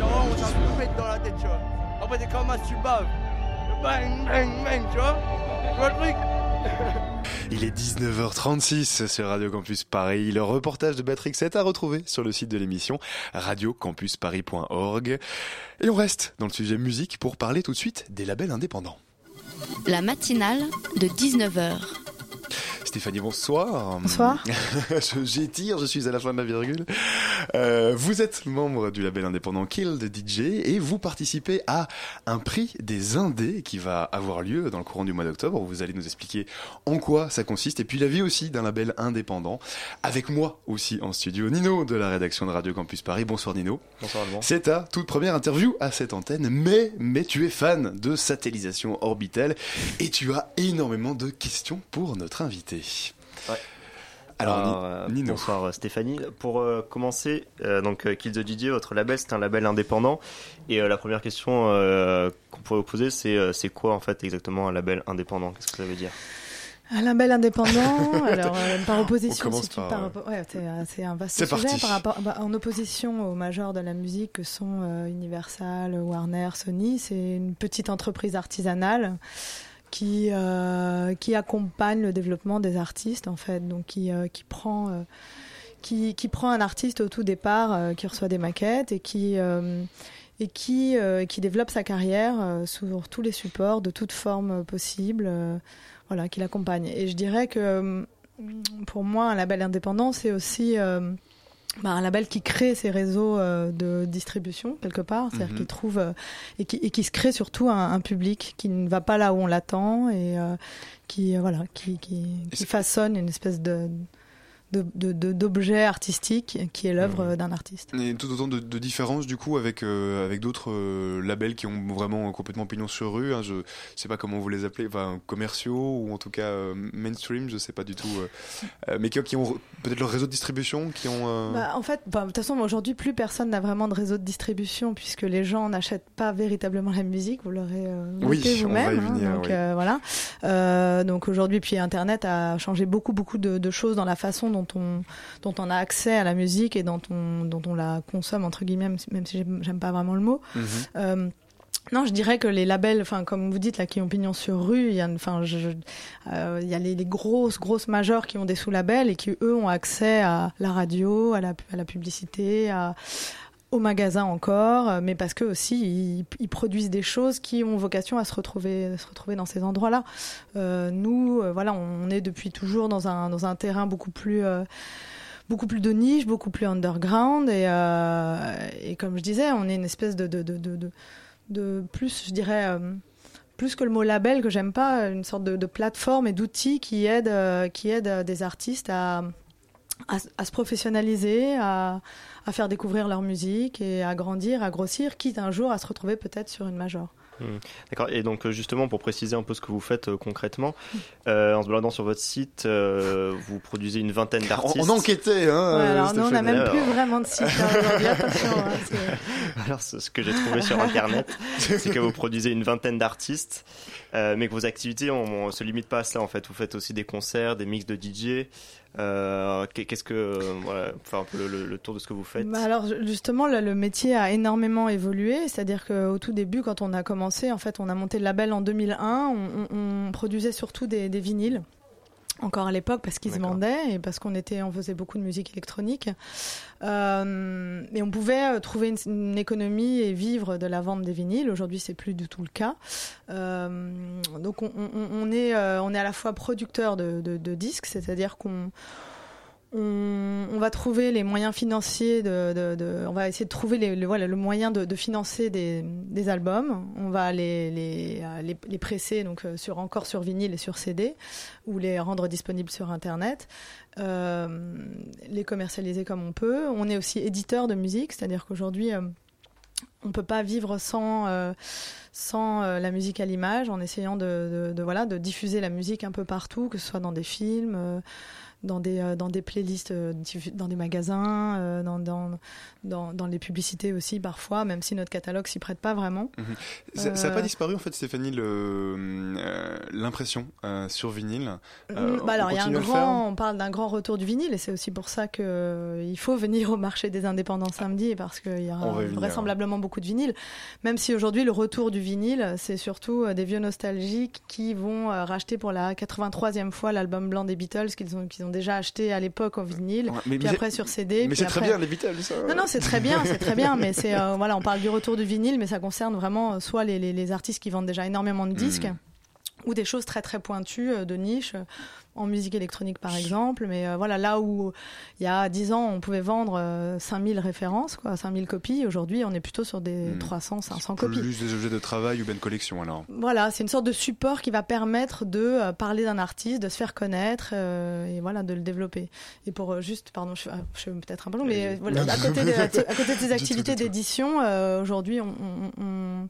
on t'a tout mettre dans la tête, tu vois. Après, t'es comme un subab. Bang, bang, bang, tu vois Tu vois le truc Il est 19h36 sur Radio Campus Paris. Le reportage de Béatrix est à retrouver sur le site de l'émission radiocampusparis.org. Et on reste dans le sujet musique pour parler tout de suite des labels indépendants. La matinale de 19h. Stéphanie, bonsoir. Bonsoir. (laughs) J'étire, je suis à la fin de la virgule. Euh, vous êtes membre du label indépendant Kill the DJ et vous participez à un prix des indés qui va avoir lieu dans le courant du mois d'octobre. Vous allez nous expliquer en quoi ça consiste et puis la vie aussi d'un label indépendant. Avec moi aussi en studio, Nino de la rédaction de Radio Campus Paris. Bonsoir Nino. Bonsoir Alban. C'est ta toute première interview à cette antenne, mais, mais tu es fan de satellisation orbitale et tu as énormément de questions pour notre invité. Ouais. Alors, euh, Nino. bonsoir euh, Stéphanie. Pour euh, commencer, euh, donc Kill the DJ, votre label, c'est un label indépendant. Et euh, la première question euh, qu'on pourrait vous poser, c'est euh, c'est quoi en fait exactement un label indépendant? Qu'est-ce que ça veut dire? Un label indépendant, (laughs) alors euh, par opposition, si tu- par, ouais, c'est, un vaste C'est sujet parti. par rapport, bah, en opposition aux majors de la musique que sont euh, Universal, Warner, Sony. C'est une petite entreprise artisanale qui euh, qui accompagne le développement des artistes en fait, donc qui euh, prend euh, qui, prend un artiste au tout départ, qui reçoit des maquettes et qui et qui, développe sa carrière sur tous les supports, de toute forme possible, voilà, qui l'accompagne. Et je dirais que pour moi, un label indépendant, c'est aussi bah, un label qui crée ses réseaux euh, de distribution quelque part, c'est-à-dire Mhm. qui trouve euh, et, qui, et qui se crée surtout un, un public qui ne va pas là où on l'attend et euh, qui euh, voilà, qui, qui, qui façonne une espèce de d'objet artistique qui est l'œuvre euh, d'un artiste. Et tout autant de, de différences du coup avec, euh, avec d'autres euh, labels qui ont vraiment complètement pignon sur rue. hein, je sais pas comment vous les appelez, enfin commerciaux ou en tout cas euh, mainstream, je sais pas du tout. mais qui, qui ont peut-être leur réseau de distribution, qui ont. Bah, en fait, bah, de toute façon, aujourd'hui, plus personne n'a vraiment de réseau de distribution puisque les gens n'achètent pas véritablement la musique. Vous l'aurez Oui, vous-même. hein, donc oui. voilà. Donc aujourd'hui, puis Internet a changé beaucoup, beaucoup de, de choses dans la façon dont on, dont on a accès à la musique et dont on, dont on la consomme entre guillemets, même si- j'aime- pas vraiment le mot. Mhm. Euh, non, je dirais que les labels, enfin comme vous dites là, qui ont pignon sur rue, il y a, une- enfin, je- je- euh, il y a les, les grosses, grosses majors qui ont des sous-labels et qui eux ont accès à la radio, à la, à la publicité, à au magasin encore, euh, mais parce que aussi ils, produisent des choses qui ont vocation à se retrouver, se retrouver dans ces endroits-là. Euh, nous, euh, voilà, on est depuis toujours dans un dans un terrain beaucoup plus beaucoup plus de niche, beaucoup plus underground et, comme je disais, on est une espèce de de, plus, je dirais, plus que le mot label que j'aime pas, une sorte de, plateforme et d'outils qui euh, qui euh, des artistes à à, se professionnaliser, à, à faire découvrir leur musique et à grandir, à grossir, quitte un jour à se retrouver peut-être sur une major. Hmm. D'accord. Et donc euh, justement pour préciser un peu ce que vous faites euh, concrètement, euh, en se baladant sur votre site, euh, vous produisez une vingtaine d'artistes. on enquêtait, hein. Ouais, alors nous, on n'a même Alors- plus vraiment de site hein. Attention. hein, (laughs) Alors, ce que j'ai trouvé sur internet, (laughs) c'est que vous produisez une vingtaine d'artistes, euh, mais que vos activités on, on se limitent pas à cela en fait. Vous faites aussi des concerts, des mix de DJ. Euh, qu'est- Qu'est-ce que, euh, voilà, enfin un peu le, le- le tour de ce que vous faites. Bah alors ju- justement, le, le métier a énormément évolué. C'est-à-dire qu'au tout début, quand on a commencé, en fait, on a monté le label en 2001. On, on- on produisait surtout des, des vinyles. Encore à l'époque parce qu'ils se vendaient et parce qu'on était, on faisait beaucoup de musique électronique. Euh, et on pouvait euh, trouver une, une économie et vivre de la vente des vinyles. Aujourd'hui, c'est plus du tout le cas. Euh, donc, on, on- on est, on est à la fois producteur de, de- de disques, c'est-à-dire qu'on on, va trouver les moyens financiers de, on va essayer de trouver les, le, moyen de, financer des, albums. On va les, les, euh, presser euh, sur encore sur vinyle et sur CD ou les rendre disponibles sur internet. Euh, les commercialiser comme on peut. On est aussi éditeur de musique, c'est-à-dire qu'aujourd'hui euh, on peut pas vivre sans la musique à l'image, en essayant de, diffuser la musique un peu partout, que ce soit dans des films, dans des euh, dans des playlists, euh, dans des magasins, euh, dans, dans dans dans les publicités aussi parfois, même si notre catalogue s'y prête pas vraiment. Mhm. Ça n'a pas disparu en fait, Stéphanie, l'impression euh, sur vinyle. Euh, Mm, bah alors, on il y a un grand, on parle d'un grand retour du vinyle et c'est aussi pour ça que il faut venir au marché des indépendants samedi parce qu'il y aura vraisemblablement beaucoup de vinyle. Même si aujourd'hui le retour du vinyle, c'est surtout des vieux nostalgiques qui vont racheter pour la 83e fois l'album blanc des Beatles qu'ils ont, qu'ils ont déjà acheté à l'époque en vinyle, mais- puis mais après sur CD. mais c'est très bien, les Beatles, ça. Non, non, c'est très bien, c'est très bien, mais c'est euh, voilà, on parle du retour du vinyle, mais ça concerne vraiment euh, soit les, les- les artistes qui vendent déjà énormément de disques Mm. ou des choses très très pointues euh, de niche en musique électronique par exemple mais euh, voilà là où il y a 10 ans on pouvait vendre euh, 5000 références quoi 5000 copies aujourd'hui on est plutôt sur des 300 500 copies Plus des objets de travail ou bien de collection alors. voilà, c'est une sorte de support qui va permettre de euh, parler d'un artiste, de se faire connaître euh, et voilà, de le développer. Et pour euh, juste, pardon, je, ah, je suis peut-être un peu long, mais voilà, à côté, de, à côté de ces activités d'édition, euh, aujourd'hui, on, on, on,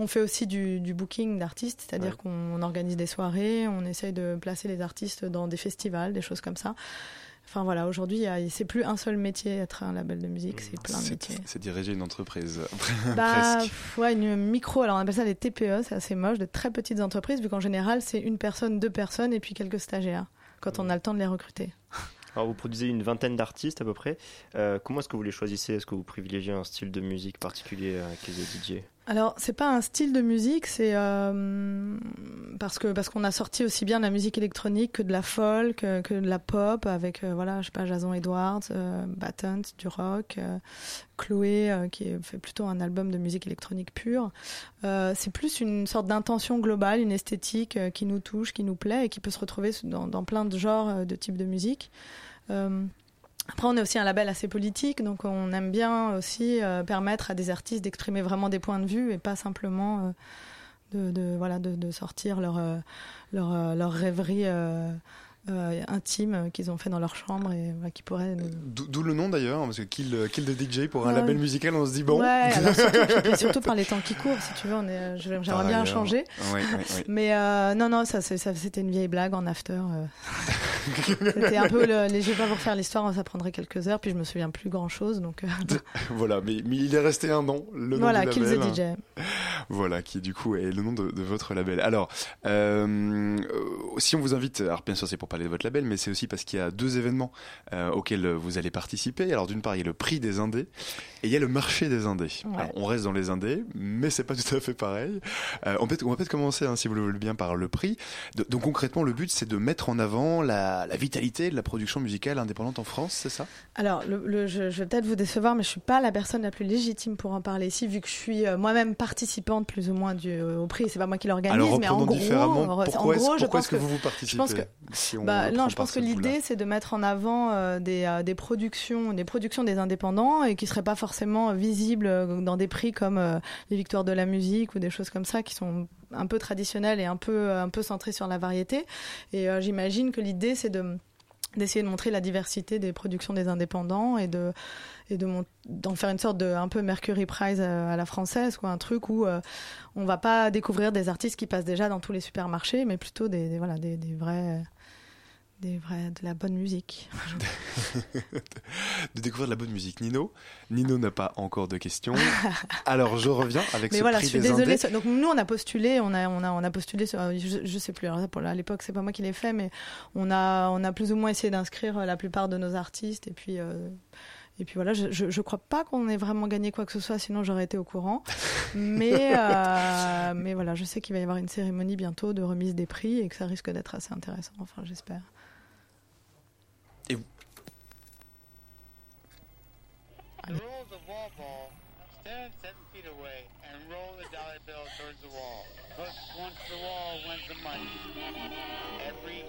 on fait aussi du, du booking d'artistes, c'est-à-dire qu'on organise des soirées, on essaye de placer les artistes dans des festivals, des choses comme ça. Enfin voilà, aujourd'hui, c'est plus un seul métier être un label de musique, c'est plein de C'est- métiers. C'est diriger une entreprise. (laughs) Bah, Presque. ouais, une micro, alors on appelle ça des TPE, c'est assez moche, de très petites entreprises, vu qu'en général, c'est une personne, deux personnes et puis quelques stagiaires, quand on a le temps de les recruter. Alors vous produisez une vingtaine d'artistes à peu près. Euh, comment est-ce que vous les choisissez? Est-ce que vous privilégiez un style de musique particulier avec les DJ Alors, c'est pas un style de musique, c'est euh, parce que parce qu'on a sorti aussi bien de la musique électronique que de la folk, euh, que de la pop avec euh, voilà, je sais pas, Jason Edwards, euh, du rock, Chloé qui fait plutôt un album de musique électronique pure. C'est plus une sorte d'intention globale, une esthétique qui nous touche, qui nous plaît et qui peut se retrouver dans, dans plein de genres, de types de musique. Après, on est aussi un label assez politique, donc on aime bien aussi euh, permettre à des artistes d'exprimer vraiment des points de vue et pas simplement euh, de, voilà, de, sortir leur, euh, leur, rêverie euh, intime euh, qu'ils ont fait dans leur chambre et qui pourraient nous- D'où d'où le nom d'ailleurs, parce que Kill, euh, Kill the DJ pour un Ouais. label musical, on se dit bon. Ouais, alors surtout, (laughs) par les temps qui courent, si tu veux, on est, euh, j'aimerais bien changer. Ouais. (laughs) Mais euh, non, non, ça, c'était une vieille blague en after. euh. (laughs) c'était un peu le, les, je vais pas vous refaire l'histoire, ça prendrait quelques heures, puis je me souviens plus grand chose, donc. euh, voilà, mais, mais il est resté un nom, le nom Voilà, du Kill the. DJ. Voilà, qui du coup est le nom de, votre label. Alors, euh, si on vous invite, alors bien sûr c'est pour parler de votre label, mais c'est aussi parce qu'il y a deux événements euh, auxquels vous allez participer. Alors d'une part, il y a le prix des indés et il y a le marché des indés. Ouais. Alors, on reste dans les indés, mais c'est pas tout à fait pareil. Euh, on, peut, on va peut-être commencer, hein, si vous le voulez bien, par le prix. De- donc concrètement, le but c'est de mettre en avant la, la vitalité de la production musicale indépendante en France, c'est ça? Alors, le, le- je, je vais peut-être vous décevoir, mais je suis pas la personne la plus légitime pour en parler ici, vu que je suis euh, moi-même participante plus ou moins du, euh, au prix. C'est pas moi qui l'organise, mais en gros, en pourquoi est-ce- gros, je pense que vous vous je pense que participez, si bah, non, je pense que l'idée c'est de mettre en avant euh, des, des productions, des productions des indépendants et qui seraient pas forcément visibles euh, dans des prix comme euh, les Victoires de la musique ou des choses comme ça qui sont un peu traditionnelles et un peu un peu centrées sur la variété. Et euh, j'imagine que l'idée c'est de d'essayer de montrer la diversité des productions des indépendants et de et de d'en faire une sorte de un peu Mercury Prize euh, à la française quoi un truc où euh, on va pas découvrir des artistes qui passent déjà dans tous les supermarchés mais plutôt des, voilà des vrais des vrais de la bonne musique (laughs) de découvrir de la bonne musique. Nino Nino n'a pas encore de questions. (laughs) Alors je reviens avec mais ce voilà je suis des désolée indés. donc nous on a postulé on a on a on a postulé sur, je, je sais plus alors pour à l'époque c'est pas moi qui l'ai fait mais on a on a plus ou moins essayé d'inscrire euh, la plupart de nos artistes et puis euh, et puis voilà, je, je, je crois pas qu'on ait vraiment gagné quoi que ce soit, sinon j'aurais été au courant. Mais, (laughs) euh, mais voilà, je sais qu'il va y avoir une cérémonie bientôt de remise des prix et que ça risque d'être assez intéressant. Enfin, j'espère. The rules of wall ball, stand seven feet away and roll the dollar bill towards the wall. Closest to the wall wins the money. Every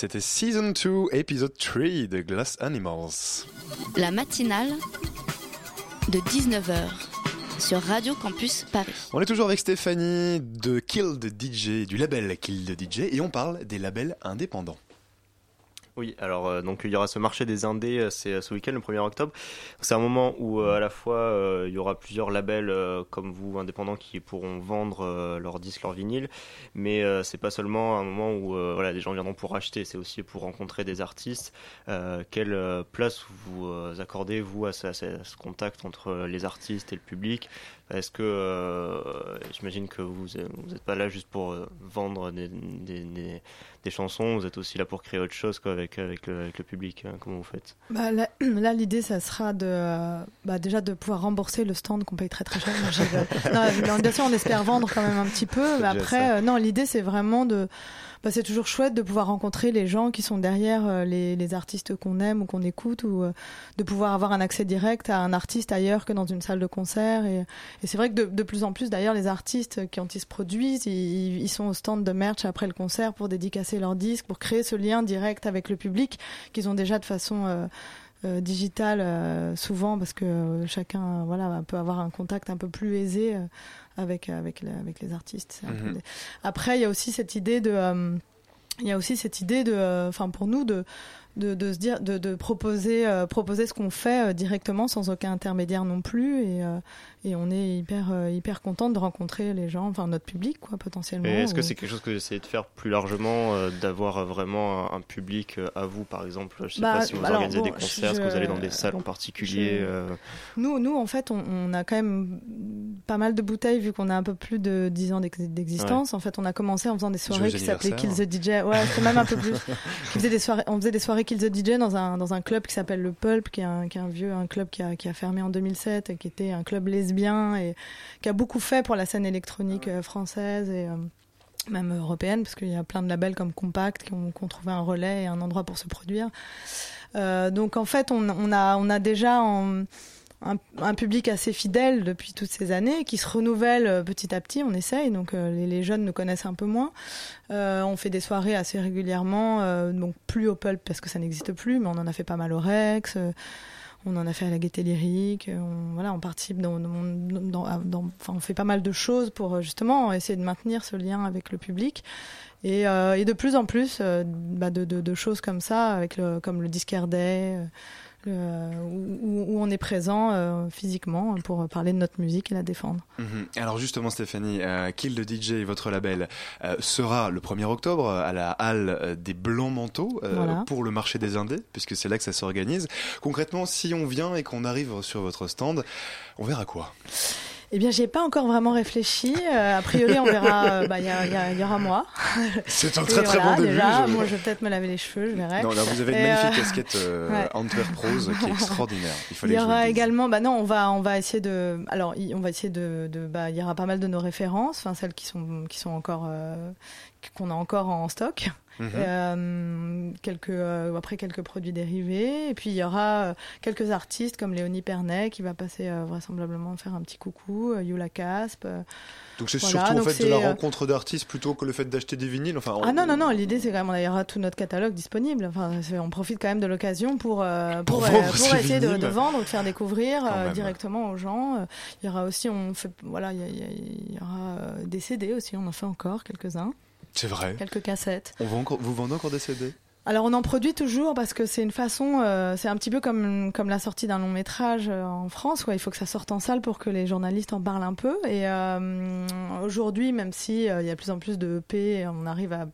C'était Season 2, Episode 3 de Glass Animals. La matinale de 19h sur Radio Campus Paris. On est toujours avec Stéphanie de Kill the DJ, du label Kill the DJ, et on parle des labels indépendants. Oui, alors euh, donc il y aura ce marché des indés, euh, c'est euh, ce week-end, le 1er octobre. C'est un moment où à la fois il y aura plusieurs labels comme vous, indépendants, qui pourront vendre leurs disques, leurs vinyles, mais c'est pas seulement un moment où voilà, des gens viendront pour acheter, c'est aussi pour rencontrer des artistes. Quelle place vous accordez, vous, à ce contact entre les artistes et le public? Est-ce que, euh, j'imagine que vous n'êtes pas là juste pour euh, vendre des, des, des- des chansons, vous êtes aussi là pour créer autre chose quoi, avec, avec, le, avec le public. hein. Comment vous faites? Bah, (clears throat) là, l'idée, ça sera de, euh, bah, déjà de pouvoir rembourser le stand qu'on paye très très cher. (laughs) Non, bien sûr, on espère vendre quand même un petit peu. Mais après, non, l'idée, c'est vraiment de. Bah, c'est toujours chouette de pouvoir rencontrer les gens qui sont derrière euh, les, artistes qu'on aime ou qu'on écoute, ou euh, de pouvoir avoir un accès direct à un artiste ailleurs que dans une salle de concert. Et, c'est vrai que de, plus en plus, d'ailleurs, les artistes qui quand ils se produisent, ils, sont au stand de merch après le concert pour dédicacer leurs disques, pour créer ce lien direct avec le public qu'ils ont déjà de façon euh, digitale souvent parce que chacun peut avoir un contact un peu plus aisé avec avec les, avec les artistes. Mhm. Après, il y a aussi cette idée de euh, il y a aussi cette idée de euh, enfin pour nous de de, de se dire de, de proposer euh, proposer ce qu'on fait euh, directement sans aucun intermédiaire non plus et euh, et on est hyper hyper contente de rencontrer les gens enfin notre public quoi potentiellement est-ce que c'est quelque chose que vous essayez de faire plus largement, d'avoir vraiment un, un public à vous, par exemple? Je sais Bah, pas si vous alors, organisez bon, des concerts, est-ce que vous je- allez dans des salles en particulier je- Nous, nous, en fait, on, on a quand même pas mal de bouteilles vu qu'on a un peu plus de 10 ans d'ex- d'existence. En fait, on a commencé en faisant des soirées qui s'appelaient Kill the anniversaire. DJ. Ouais, c'était même un peu plus. (laughs) Qui faisait des soirées, on faisait des soirées Kill the DJ dans un, dans un club qui s'appelle le Pulp, qui est un, qui est un vieux, un club qui a, qui a fermé en 2007 et qui était un club lesbien et qui a beaucoup fait pour la scène électronique euh, française et euh, même européenne, parce qu'il y a plein de labels comme Compact qui ont, qui ont trouvé un relais et un endroit pour se produire. Euh, donc en fait, on, on a, on a déjà en- un, public assez fidèle depuis toutes ces années, qui se renouvelle euh, petit à petit. On essaye, donc euh, les, jeunes nous connaissent un peu moins. Euh, on fait des soirées assez régulièrement, donc plus au pulp parce que ça n'existe plus, mais on en a fait pas mal au Rex. on en a fait à la Gaieté Lyrique, on, voilà, on participe dans, enfin, on fait pas mal de choses pour justement essayer de maintenir ce lien avec le public. Et, de plus en plus bah, de, choses comme ça, avec comme le Disquaire Day, euh, où, où on est présent euh, physiquement pour parler de notre musique et la défendre. Mhm. Alors justement Stéphanie, euh, Kill the DJ, votre label, sera le 1er octobre à la halle des Blancs Manteaux Voilà. pour le marché des Indés, puisque c'est là que ça s'organise. Concrètement, si on vient et qu'on arrive sur votre stand, on verra quoi? Eh bien, j'ai pas encore vraiment réfléchi. Euh, a priori, on verra. euh, bah, Il y, il y il y aura moi. C'est un très, très voilà, bon début, Déjà, je- moi, je vais peut-être me laver les cheveux, je verrai. Non, là vous avez une Et, magnifique euh, casquette euh, (laughs) ouais. Antwerp Rose qui est extraordinaire. Il Il fallait y aura également, bah non, on va, on va essayer de, alors, il- on va essayer de, de- bah, il y aura pas mal de nos références, enfin celles qui sont, qui sont encore, euh, qu'on a encore en stock. Mhm. Euh, quelques, euh, après quelques produits dérivés, et puis il y aura euh, quelques artistes comme Léonie Pernet qui va passer vraisemblablement faire un petit coucou, Yula Casp. Donc c'est voilà, surtout en fait de la rencontre d'artistes plutôt que le fait d'acheter des vinyles. Enfin, Ah non, non, non, l'idée c'est quand même, il y aura tout notre catalogue disponible. Enfin, on profite quand même de l'occasion pour, Pour (laughs) essayer de, vendre ou de faire découvrir directement aux gens. Il y aura aussi, on fait, voilà, il y, aura des CD aussi, on en fait encore quelques-uns. C'est vrai. Quelques cassettes. On vend encore, vous vendez encore des CD Alors on en produit toujours parce que c'est une façon, euh, c'est un petit peu comme comme la sortie d'un long métrage euh, en France. Quoi. Il faut que ça sorte en salle pour que les journalistes en parlent un peu. Et euh, aujourd'hui, même si euh, il y a de plus en plus de EP, on arrive à,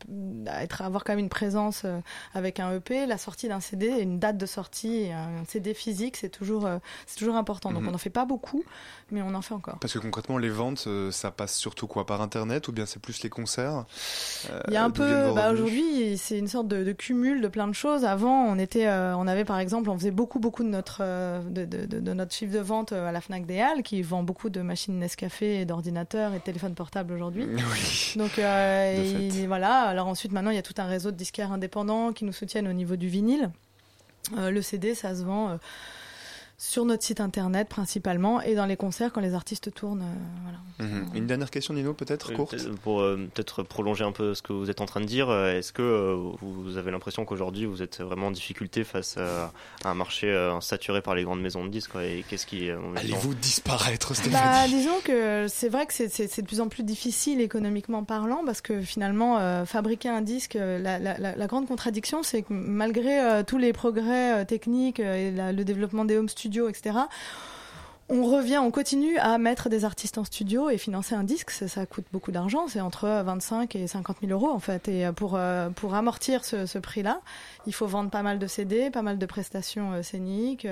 à être à avoir quand même une présence avec un EP. La sortie d'un CD, une date de sortie, un CD physique, c'est toujours c'est toujours important. Donc Mhm. on n'en fait pas beaucoup, mais on en fait encore. Parce que concrètement, les ventes, ça passe surtout quoi? Par internet ou bien c'est plus les concerts? Il y a un peu, bah, aujourd'hui, c'est une sorte de, de cumul de plein de choses. Avant, on était, euh, on avait par exemple, on faisait beaucoup, beaucoup de notre, euh, de, de- de- de notre chiffre de vente euh, à la Fnac des Halles, qui vend beaucoup de machines Nescafé, et d'ordinateurs et de téléphones portables aujourd'hui. (laughs) Oui. Donc euh, et- voilà. Alors ensuite, maintenant, il y a tout un réseau de disquaires indépendants qui nous soutiennent au niveau du vinyle. Le CD, ça se vend. Euh, sur notre site internet principalement et dans les concerts quand les artistes tournent. euh, voilà. Mhm. Une dernière question, Nino, peut-être, Euh, courte peut-être Pour euh, peut-être prolonger un peu ce que vous êtes en train de dire, euh, est-ce que euh, vous avez l'impression qu'aujourd'hui vous êtes vraiment en difficulté face à, à un marché euh, saturé par les grandes maisons de disques quoi, Et qu'est-ce qui. euh, Allez-vous disparaître, Bah, Stéphanie disons que c'est vrai que c'est- c'est c'est de plus en plus difficile économiquement parlant parce que finalement euh, fabriquer un disque, euh, la, la- la- la grande contradiction c'est que malgré euh, tous les progrès euh, techniques euh, et la- le développement des home studios, etc. On revient, on continue à mettre des artistes en studio et financer un disque, ça, ça coûte beaucoup d'argent, c'est entre 25 et 50 000 euros en fait. Et euh, pour, euh, pour amortir ce, ce prix-là, il faut vendre pas mal de CD, pas mal de prestations euh, scéniques,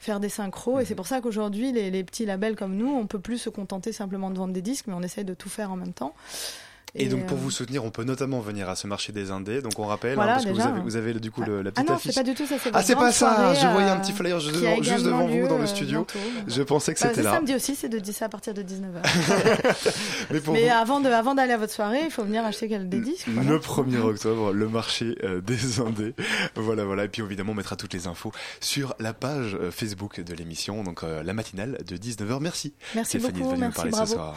faire des synchros. Et c'est pour ça qu'aujourd'hui, les, les petits labels comme nous, on peut plus se contenter simplement de vendre des disques, mais on essaye de tout faire en même temps. Et, donc pour euh, vous soutenir, on peut notamment venir à ce marché des indés. Donc on rappelle, hein, parce que vous avez, vous avez le- du coup le- la Ah petite non, affiche. c'est pas du tout ça, c'est Ah c'est pas ça. Je voyais euh, un petit flyer juste devant, juste également devant vous dans le euh, studio. bientôt. Je pensais que Bah, c'était là. samedi aussi, c'est de 10 à partir de 19h. (laughs) Mais pour Mais vous- avant de avant d'aller à votre soirée, il faut venir acheter des disques. voilà. Le 1er (laughs) octobre, le marché euh, des indés. Voilà, voilà. Et puis évidemment, on mettra toutes les infos sur la page euh, Facebook de l'émission, donc euh, la matinale de 19h. Merci. Merci Stéphanie beaucoup, d'être venue nous merci, parler bravo. ce soir.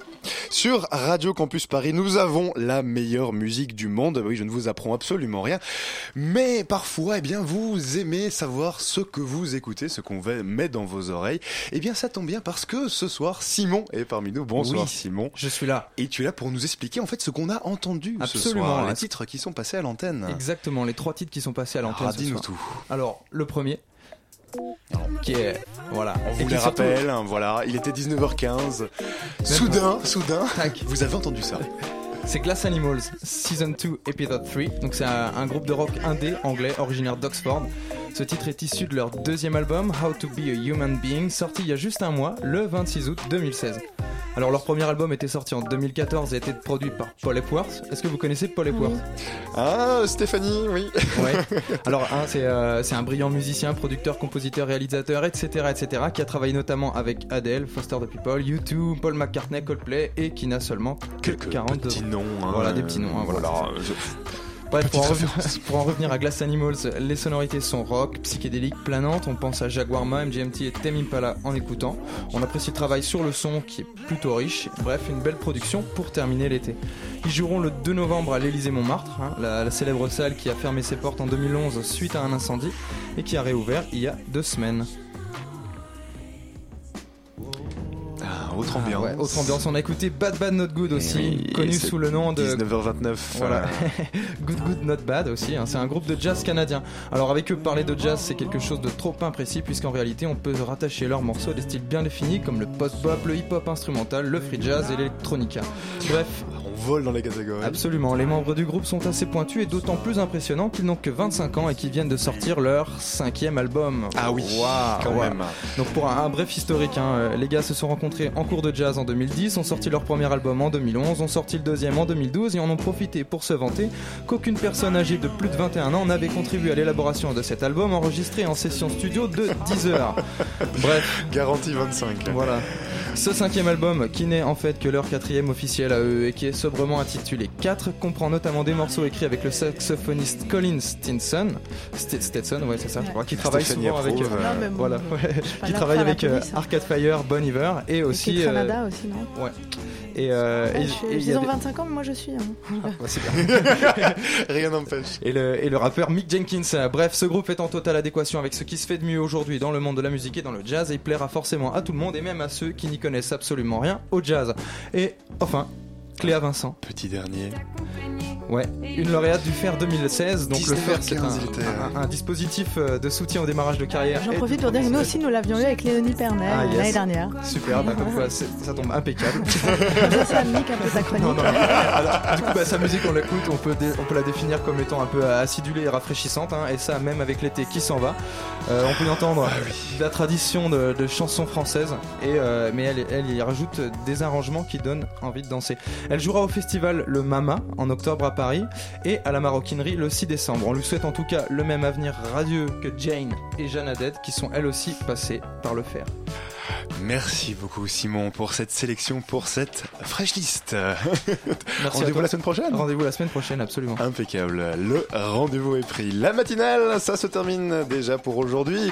Sur Radio Campus Paris, nous avons la meilleure musique du monde. Oui, je ne vous apprends absolument rien. Mais parfois, eh bien, vous aimez savoir ce que vous écoutez, ce qu'on met dans vos oreilles. Eh bien, ça tombe bien parce que ce soir, Simon est parmi nous. Bonsoir, Oui, Simon. Je suis là. Et tu es là pour nous expliquer, en fait, ce qu'on a entendu ce Absolument. soir. Les titres qui sont passés à l'antenne. Exactement, les trois titres qui sont passés à l'antenne. Ah, ce dis-nous tout. Alors, le premier, est. Voilà. On vous les surtout- rappelle, hein, voilà, il était 19h15. Soudain, soudain, vous avez entendu ça. C'est Glass Animals, Season 2, Episode 3. Donc c'est un, un groupe de rock indé anglais originaire d'Oxford. Ce titre est issu de leur deuxième album, How to Be a Human Being, sorti il y a juste un mois, le 26 août 2016. Alors leur premier album était sorti en 2014 et était produit par Paul Epworth. Est-ce que vous connaissez Paul Epworth? Ah, Stéphanie, oui. Ouais. (laughs) Alors, hein, c'est euh, un brillant musicien, producteur, compositeur, réalisateur, etc., etc., qui a travaillé notamment avec Adele, Foster the People, U2, Paul McCartney, Coldplay, et qui n'a seulement que 42 petits noms. hein. Voilà, des petits noms. hein, voilà. Voilà, Bref, pour en, revenir, (laughs) pour en revenir à Glass Animals, les sonorités sont rock, psychédéliques, planantes. On pense à Jaguarma, MGMT et Tame Impala en écoutant. On apprécie le travail sur le son qui est plutôt riche. Bref, une belle production pour terminer l'été. Ils joueront le 2 novembre à l'Élysée-Montmartre, hein, la, la célèbre salle qui a fermé ses portes en 2011 suite à un incendie et qui a réouvert il y a deux semaines. Ah, autre Ah, ambiance. ouais, autre ambiance. On a écouté Bad Bad Not Good aussi, oui, connu sous le nom de 19h29. Voilà. (laughs) Good Good Not Bad aussi, hein. c'est un groupe de jazz canadien. Alors avec eux parler de jazz c'est quelque chose de trop imprécis puisqu'en réalité on peut rattacher leurs morceaux à des styles bien définis comme le post-bop, le hip-hop instrumental, le free jazz et l'électronica. Bref, on vole dans les catégories. Absolument, les membres du groupe sont assez pointus et d'autant plus impressionnants qu'ils n'ont que 25 ans et qu'ils viennent de sortir leur cinquième album. Ah oui, Waouh, quand même. Donc pour un, un bref historique, hein, euh, les gars se sont rencontrés en cours de jazz en 2010, ont sorti leur premier album en 2011, ont sorti le deuxième en 2012 et en ont profité pour se vanter qu'aucune personne âgée de plus de 21 ans n'avait contribué à l'élaboration de cet album enregistré en session studio de 10 heures. (laughs) Bref. Garantie 25. Voilà. Ce cinquième album, qui n'est en fait que leur quatrième officiel à eux et qui est sobrement intitulé 4, comprend notamment des morceaux écrits avec le saxophoniste Colin Stinson, St- Stetson, ouais c'est ça, je crois, qui travaille souvent avec, euh, Non, mais bon, voilà, ouais, (laughs) qui travaille avec euh. Arcade Fire, Bon Iver et aussi, Kate euh, Canada aussi, non ouais, et, euh, Ouais, et- je suis- et il y Ils a ont des- 25 ans, mais moi je suis. hein. Ouais, c'est bien. (laughs) Rien n'empêche. Et le, et le rappeur Mick Jenkins. Euh, Bref, ce groupe est en totale adéquation avec ce qui se fait de mieux aujourd'hui dans le monde de la musique et dans le jazz et il plaira forcément à tout le monde et même à ceux qui n'y connaissent absolument rien au jazz. Et enfin, Cléa Vincent. Petit dernier. Ouais, une lauréate du FER 2016. Donc le FER, c'est un, 19h15, il était, un- un dispositif euh, de soutien au démarrage de carrière. J'en profite pour dire que nous aussi nous l'avions eu avec Léonie Pernet Ah, yes. l'année dernière. Super, bah, comme quoi c'est- ça tombe impeccable. (laughs) Ça, nique un peu ta chronique. Non, non. Alors, du coup, bah, sa musique, on l'écoute, on peut, on peut la définir comme étant un peu acidulée et rafraîchissante, hein, et ça, même avec l'été qui s'en va. Euh, on peut y entendre de la tradition de, de chansons françaises, et, euh, mais elle, elle y rajoute des arrangements qui donnent envie de danser. Elle jouera au festival Le Mama en octobre à Paris, et à la Maroquinerie le 6 décembre. On lui souhaite en tout cas le même avenir radieux que Jane et Jeanne qui sont elles aussi passées par le fer. Merci beaucoup Simon pour cette sélection, pour cette fresh list. Rendez-vous la semaine prochaine. Rendez-vous la semaine prochaine, absolument. Impeccable. Le rendez-vous est pris. La matinale, ça se termine déjà pour aujourd'hui.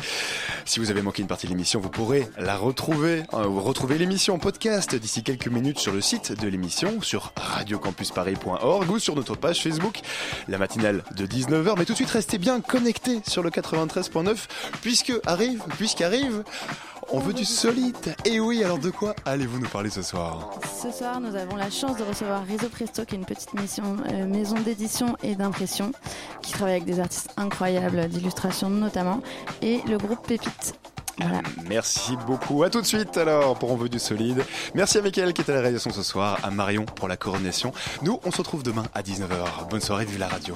Si vous avez manqué une partie de l'émission, vous pourrez la retrouver. hein, Vous retrouvez l'émission en podcast d'ici quelques minutes sur le site de l'émission, sur radiocampusparis.org ou sur notre page Facebook. La matinale de 19h. Mais tout de suite, restez bien connectés sur le 93.9 puisque arrive, puisqu'arrive, on veut du solide. Et oui, alors de quoi allez-vous nous parler ce soir Ce soir, nous avons la chance de recevoir Réseau Presto, qui est une petite mission, euh, maison d'édition et d'impression, qui travaille avec des artistes incroyables, d'illustration notamment, et le groupe Pépite. Voilà. Merci beaucoup. À tout de suite alors pour On veut du solide. Merci à Mickaël qui est à la réalisation ce soir, à Marion pour la coordination. Nous, on se retrouve demain à 19h. Bonne soirée, vive la radio.